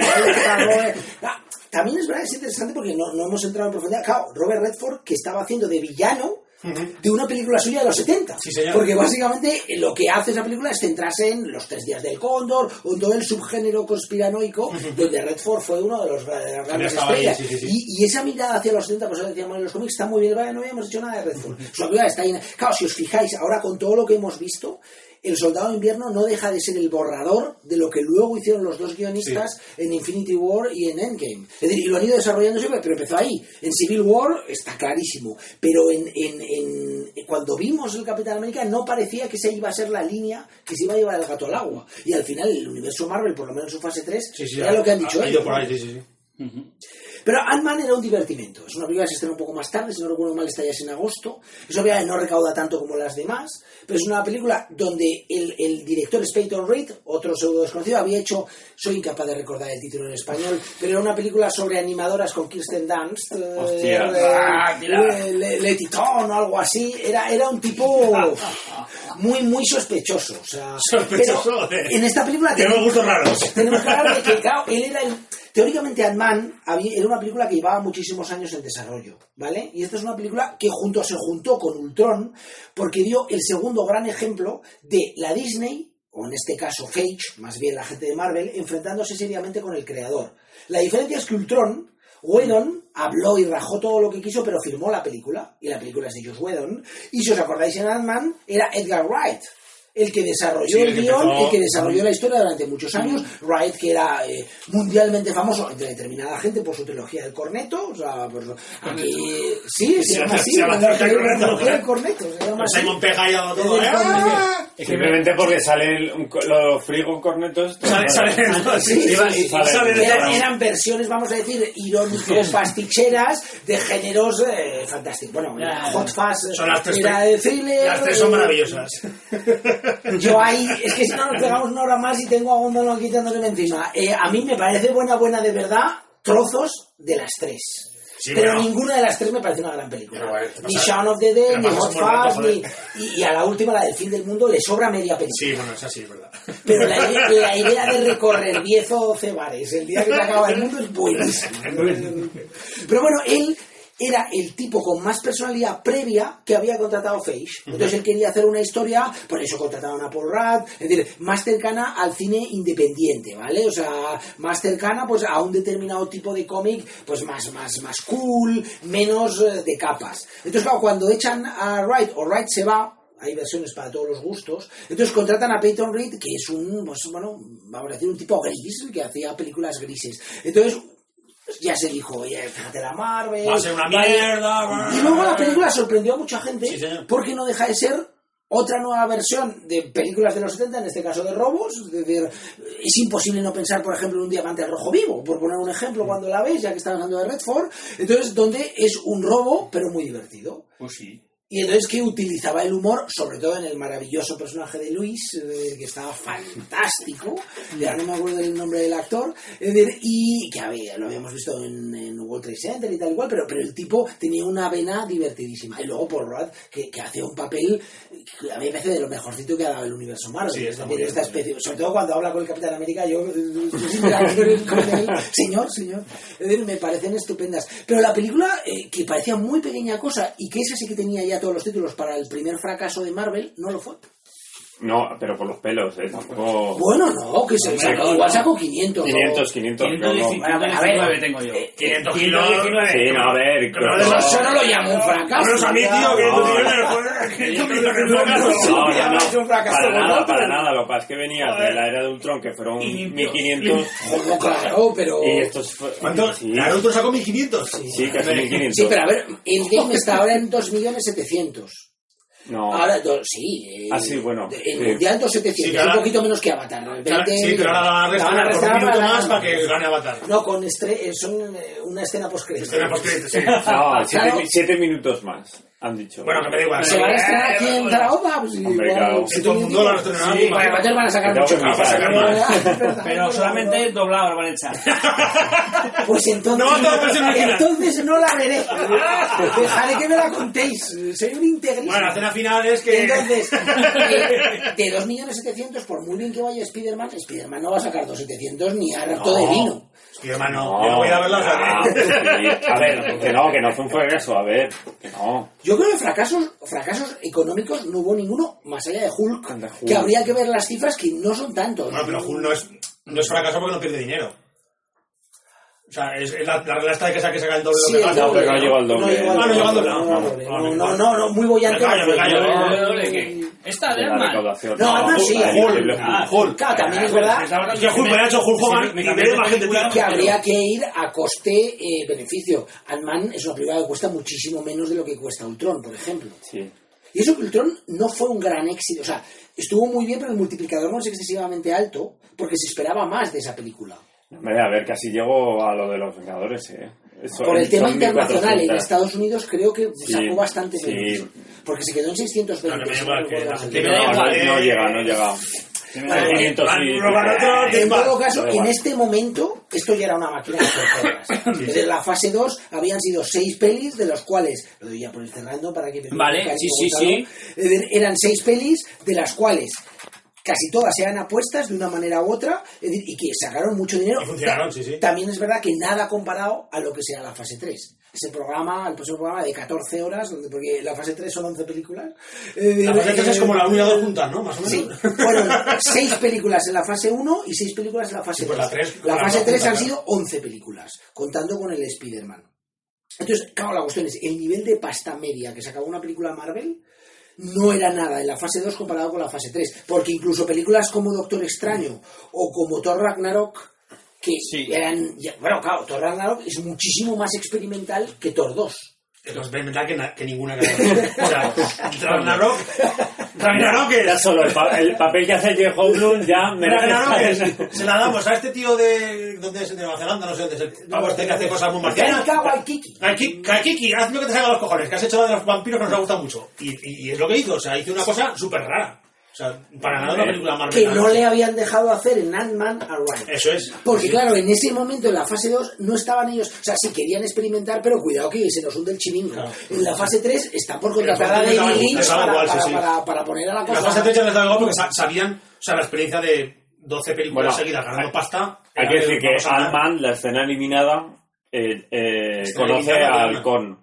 Ah, También es verdad, es interesante porque no, no hemos entrado en profundidad. Claro, Robert Redford, que estaba haciendo de villano de una película suya de los 70. Sí, señor. Porque básicamente lo que hace esa película es centrarse en los tres días del cóndor o en todo el subgénero conspiranoico, donde Redford fue uno de los de grandes ahí, estrellas. Y, y esa mirada hacia los 70, pues decíamos en los cómics, está muy bien. Vale, no habíamos hecho nada de Redford. Su está ahí. Claro, si os fijáis, ahora con todo lo que hemos visto, el Soldado de Invierno no deja de ser el borrador de lo que luego hicieron los dos guionistas en Infinity War y en Endgame. Es decir, y lo han ido desarrollando siempre, pero empezó ahí. En Civil War está clarísimo, pero en, en- en- cuando vimos el Capitán América no parecía que esa iba a ser la línea que se iba a llevar el gato al agua. Y al final el universo Marvel, por lo menos en su fase 3, Sí, sí, era lo que han dicho ha ido ellos, por ¿no? ahí, sí, sí. sí. Pero Ant-Man era un divertimento. Es una película que se estrena un poco más tarde, si no recuerdo mal, está ya en agosto. Es obvio que no recauda tanto como las demás, pero es una película donde el, el director es Peyton Reed, otro pseudo desconocido, había hecho, soy incapaz de recordar el título en español, pero era una película sobre animadoras con Kirsten Dunst, eh, Hostia. eh, Ah. Le- Le- o algo así. Era, era un tipo muy, muy sospechoso. O sea, Sospechoso, pero en esta película Tenemos tenemos- gustos raros. tenemos que hablar de que, claro, él era el... Teóricamente Ant-Man era una película que llevaba muchísimos años en desarrollo, ¿vale? Y esta es una película que junto se juntó con Ultron porque dio el segundo gran ejemplo de la Disney, o en este caso Cage, más bien la gente de Marvel, enfrentándose seriamente con el creador. La diferencia es que Ultron, Whedon habló y rajó todo lo que quiso, pero firmó la película, y la película es de Joss Whedon, y si os acordáis en Ant-Man, era Edgar Wright, el que desarrolló Sí, el el guion, empezó- el que desarrolló la historia durante muchos años. Wright, que era eh, mundialmente famoso entre determinada gente por su trilogía del corneto. O sea, por, aquí, sí, se llama así, se llama la, trilogía del corneto, trilogía del corneto. Se llama Pues así. Simon Pega y hago todo. ¿eh? corneto. Simplemente porque sale el, un co- los frigo cornetos. Eran, versiones, vamos a decir, irónicos, pasticheras de géneros eh, fantásticos. Bueno. Hot Fuzz Son las tres, era de thriller. las tres son maravillosas. Yo ahí, es que si no nos pegamos una hora más y tengo a uno quitándose encima. Eh, a mí me parece buena, buena de verdad, trozos de las tres. Sí, pero bueno. ninguna de las tres me parece una gran película. Pero, te ni Shaun of the Dead, te ni Hot Fuzz, ni... Y, y a la última, la del fin del mundo, le sobra media película. Sí, bueno, es así, es verdad. Pero la, ide- la idea de recorrer 10 o 12 bares el día que se acaba el mundo es buenísima. Pero bueno, él era el tipo con más personalidad previa que había contratado Feige. Entonces él quería hacer una historia, por eso contrataron a Paul Rudd, es decir, más cercana al cine independiente, ¿vale? O sea, más cercana pues a un determinado tipo de cómic, pues más, más, más cool, menos eh, de capas. Entonces, claro, cuando echan a Wright o Wright se va, hay versiones para todos los gustos. Entonces contratan a Peyton Reed, que es un, pues, bueno, vamos a decir, un tipo gris, que hacía películas grises. Entonces, ya se dijo, oye, fíjate la Marvel. Va a ser una mierda. Y luego la película sorprendió a mucha gente, Sí, porque no deja de ser otra nueva versión de películas de los 70, en este caso de robos. Es decir, es imposible no pensar, por ejemplo, en un diamante rojo vivo, por poner un ejemplo cuando la ves, ya que estamos hablando de Redford. Entonces, donde es un robo, pero muy divertido. Pues sí. Y entonces que utilizaba el humor, sobre todo en el maravilloso personaje de Luis, eh, que estaba fantástico, ya no me acuerdo del nombre del actor, y que había, lo habíamos visto en, en World Trade Center y tal igual, pero, pero el tipo tenía una vena divertidísima. Y luego por Rudd, que, que hace un papel que a mí me parece de lo mejorcito que ha dado el universo Marvel. Sí, bien, bien. sobre todo cuando habla con el Capitán América, yo, señor, señor. Me parecen estupendas. Pero la película, eh, que parecía muy pequeña cosa y que esa sí que tenía ya todos los títulos para el primer fracaso de Marvel, no lo fue. No, pero por los pelos, ¿eh? Tampoco... Bueno, no, que se Hombre, sacó, no, igual no. sacó 500. 500, 500. no, no. 519 tengo yo. 500 119. kilos. Sí, no, a ver. Pero pero- eso- Eso no lo llamo un fracaso. Vámonos a mí, tío, que tú tienes que no es un No, no, no, Es un fracaso para nada, para nada. Lo que pasa es que venía de la era de Ultron, que fueron Y limpio. 1500. Como claro, pero... Y estos. ¿Cuánto? Sí, Naruto sacó 1500. sí, casi 1500. Sí, pero a ver, Endgame está ahora en 2.700.000. No, Ahora, do- sí. eh, Ah, sí, bueno, El sí. mundial 2.700, Sí, que ahora- un poquito menos que Avatar. ¿no? Claro, 20 Sí, pero ahora la van a la van a restar para- más para que gane Avatar. No, con estre- eh, son eh, una escena post Escena post-crédito, sí. no, siete, Claro. siete minutos más, han dicho. Bueno, que me da igual. ¿Se van a estrenar aquí en Zaragoza? Pues Hombre, igual, claro. si todo el mundo tiempo. estrenará, Sí, imagino. entonces van a sacar mucho más. Pero solamente doblado lo van a echar. Pues entonces, No, entonces no la veré. Dejaré que me la contéis. Soy un integrista. Bueno, la cena final es que. Entonces, eh, de 2.700.000, por muy bien que vaya Spider-Man, Spider-Man no va a sacar 2.700 ni a rapto de vino. Spiderman no, yo no voy a verla. Ah. A ver, que no, que no fue un fracaso, a ver, que no. Yo creo que fracasos, fracasos económicos no hubo ninguno, más allá de Hulk, que habría que ver las cifras que no son tantos. Bueno, pero Hulk no es, no es fracaso porque no pierde dinero. O sea, es, es la, la regla está de que saca que saca el doble Sí, de lo que. No, pero no llegó al doble. No Ah, no llegó al doble. no, Ah, no, no, no, no, no, muy bollante. Me callo, me no fue. callo. Esta de la recaudación. No, sí, Hulk. Ah. Claro, también es verdad que Hulk me ha hecho Hulk Hogan me y cambié ve de más gente, película, tío. que habría que ir a coste-beneficio. Ant-Man es una película que cuesta muchísimo menos de lo que cuesta Ultron, por ejemplo. Sí. Y eso que Ultron no fue un gran éxito. O sea, estuvo muy bien, pero el multiplicador no es excesivamente alto porque se esperaba más de esa película. Hombre, a ver, casi llego a lo de los Vengadores, eh. Eso, Por el tema internacional, en 1400. Estados Unidos creo que Sí, sacó bastante sí. menos. Porque se quedó en 620. No, que me si igual, no llega, no llega. Vale, 500 y- uno para otro, En todo caso, en este momento, esto ya era una máquina de. Desde la fase 2 habían sido seis pelis, de los cuales, lo doy ya por ir cerrando para que me Vale, sí, sí, sí. Eran seis pelis, de las cuales casi todas eran apuestas de una manera u otra, y que sacaron mucho dinero. Funcionaron, sí, sí. También es verdad que nada comparado a lo que sea la fase 3. Ese programa, el próximo programa de 14 horas, donde, porque la fase 3 son 11 películas. Eh, La fase eh, 3 es como la 1 y la 2 juntas, ¿no? Más o menos. Sí, fueron seis películas en la fase 1 y seis películas en la fase Sí, pues 3. la tres- la la fase dos 3 han juntas, sido 11 películas, contando con el Spider-Man. Entonces, claro, la cuestión es, el nivel de pasta media que sacaba una película Marvel no era nada en la fase 2 comparado con la fase 3, porque incluso películas como Doctor Extraño o como Thor Ragnarok, que Sí. eran, bueno, claro, Thor Ragnarok es muchísimo más experimental que Thor 2. Más experimental que, na- que ninguna que O sea, Ragnarok. Ragnarok Ya solo el, pa- el papel que hace Jeff Goldblum ya merece Ragnarok es. Se la damos a este tío de. ¿Dónde es? De Nueva Zelanda, no sé dónde es. El pavo este que hace cosas muy marcianas. Taika Waititi. Kaiki, Kaikiki, haz lo que te salga a los cojones, que has hecho la de los vampiros que nos ha gustado mucho. Y, y- y es lo que hizo, o sea, hizo una cosa súper rara. O sea, para ganar una película Marvel. Que ¿no? le habían dejado hacer en Ant-Man Arrive. Eso es. Porque Sí. claro, en ese momento, en la fase 2, no estaban ellos, o sea, sí querían experimentar, pero cuidado que se nos hunde el chiringo. Claro. En la fase 3 están por contratar a David Lynch para, igual, sí, para- sí. para- para poner a la La cosa... fase 3 ya les daba igual porque sa- sabían, o sea, la experiencia de 12 películas Bueno, seguidas ganando hay- pasta. Hay que decir que a. Ant-Man, la escena eliminada, eh, eh, Escena conoce eliminada, a ¿no? Halcón.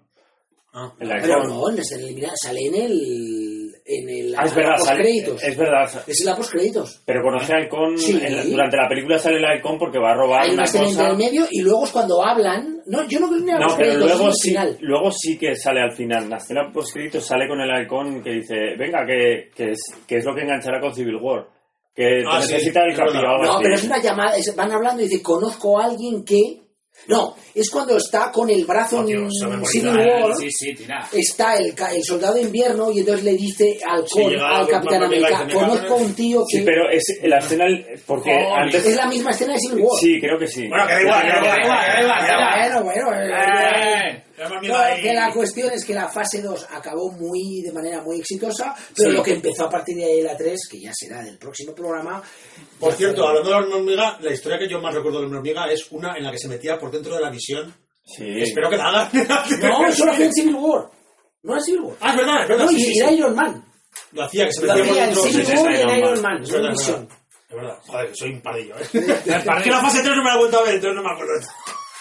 Ah. El Pero no, en esta eliminada sale en el... En el Ah, es verdad, sale- es verdad. Es en la postcréditos. Pero conoce a Halcón, Sí. en durante la película sale el Halcón porque va a robar Hay una una cosa. entre el medio y luego es cuando hablan... No, yo no creo que en No, los pero créditos, en luego sí, final. luego sí que sale al final. La escena post sale con el halcón que dice, venga, que, que, es, que es lo que enganchará con Civil War. Que Ah, sí, necesita el algo No, pero es una llamada, es- van hablando y dice, conozco a alguien que... No, es cuando está con el brazo Oh, tío, en Civil eh, War, Sí, sí, tira. está el, ca- el soldado de invierno y entonces le dice al, Sí, con- llega al Capitán América y América, dice, "Me cago en conozco a el-". un tío que... Sí, pero es la escena... Porque Joder. antes... Es la misma escena de Civil War. Sí, creo que sí. Bueno, que da igual, que da igual, que da igual. Bueno, bueno, eh, ¡Eh! No, que la cuestión es que la fase 2 acabó muy de manera muy exitosa, pero Sí. lo que empezó a partir de ahí la 3, que ya será del próximo programa. Por cierto, fue- hablando de la hormiga hormiga, la historia que yo más recuerdo de la hormiga es una en la que se metía por dentro de la visión. Sí. Espero que la hagan. No, eso lo hacía en Civil War. No era Civil War. Ah, es verdad, es verdad. No, sí, y sí, era sí. Iron Man. Lo hacía, que se Lo metía por en dentro. Civil War y Iron en Man. Iron Man. Es en es Visión. Es verdad. Joder, soy un pardillo, ¿eh? Es que la fase 3 no me la he vuelto a ver, entonces no me acuerdo.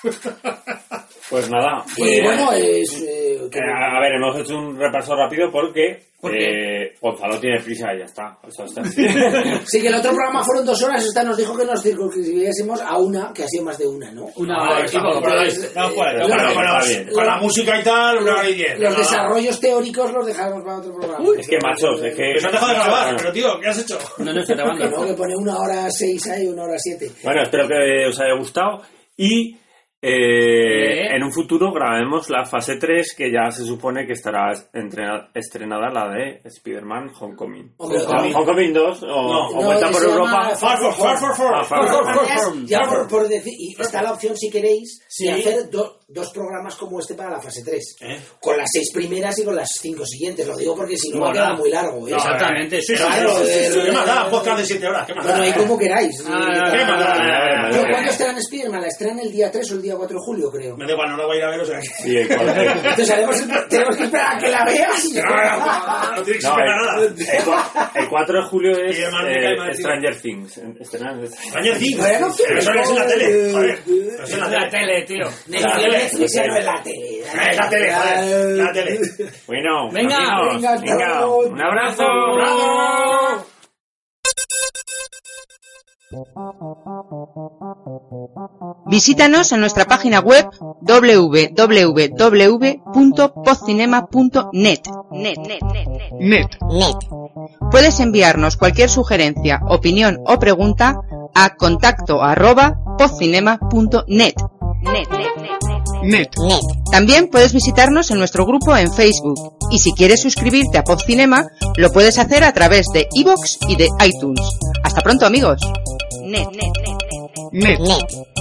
Pues nada. Y eh, bueno, es... eh, eh, a ver, hemos hecho un repaso rápido porque ¿Por eh, Gonzalo tiene prisa y ya está. Eso está. Sí, que el otro programa fueron dos horas, esta nos dijo que nos circunscribiésemos a una, que ha sido más de una, ¿no? Una Ah, hora y estamos pico, por pero ahí. es- Estamos por ahí. Pero Bueno, está bueno, bien, está bien. Con la música y tal, una hora y diez. Los No, desarrollos teóricos los dejamos para otro programa. Es que, machos, es que... Pues se han dejado de grabar, pero tío, ¿qué has hecho? No, no estoy grabando. no, que pone una hora seis ahí, una hora siete. Bueno, espero que os haya gustado y eh, en un futuro grabemos la fase 3 que ya se supone que estará estrenada la de Spider-Man Homecoming. Homecoming. Homecoming 2 o, No, o no, Vuelta que por Europa. Far, far, far, far, far. Ah, Far, Far, Far, Ya- Far. Ya por, por decir, y está la opción si queréis Sí. de hacer do- dos programas como este para la fase 3. ¿Eh? Con las seis primeras y con las cinco siguientes. Lo digo porque si no No, va a quedar muy largo. ¿eh? No, Exactamente, sí, sí, Claro, sí, sí, eh, sí. ¿Qué más da? Podcast de 7 horas, ¿qué más da? Bueno, ahí como queráis. Eh, ¿Qué más da? ¿Pero ¿Cuándo estrenan Spiderman? ¿La estrenan el día 3 o el día 4 de julio, creo? Me da igual, no la voy a ir a ver, o sea... que- Entonces haremos tenemos que esperar a que la veas. No, no, no, no tiene que No, esperar el, nada. el cua- el 4 de julio es Y eh. Stranger Things. Estrenan- Stranger Things. Pero eso es en la tele, joder. Eso es en la tele, tío. No es la tele. Es la tele, joder. La tele. Bueno, Venga, amigos, venga, venga, un abrazo. ¡Bravo! Visítanos en nuestra página web www.podcinema.net. Net, net, net, net. Puedes enviarnos cualquier sugerencia, opinión o pregunta a contacto arroba podcinema.net. Net, net, net, net. También puedes visitarnos en nuestro grupo en Facebook y si quieres suscribirte a Podcinema lo puedes hacer a través de iVoox y de iTunes. Hasta pronto amigos. Net, net, net, net, net.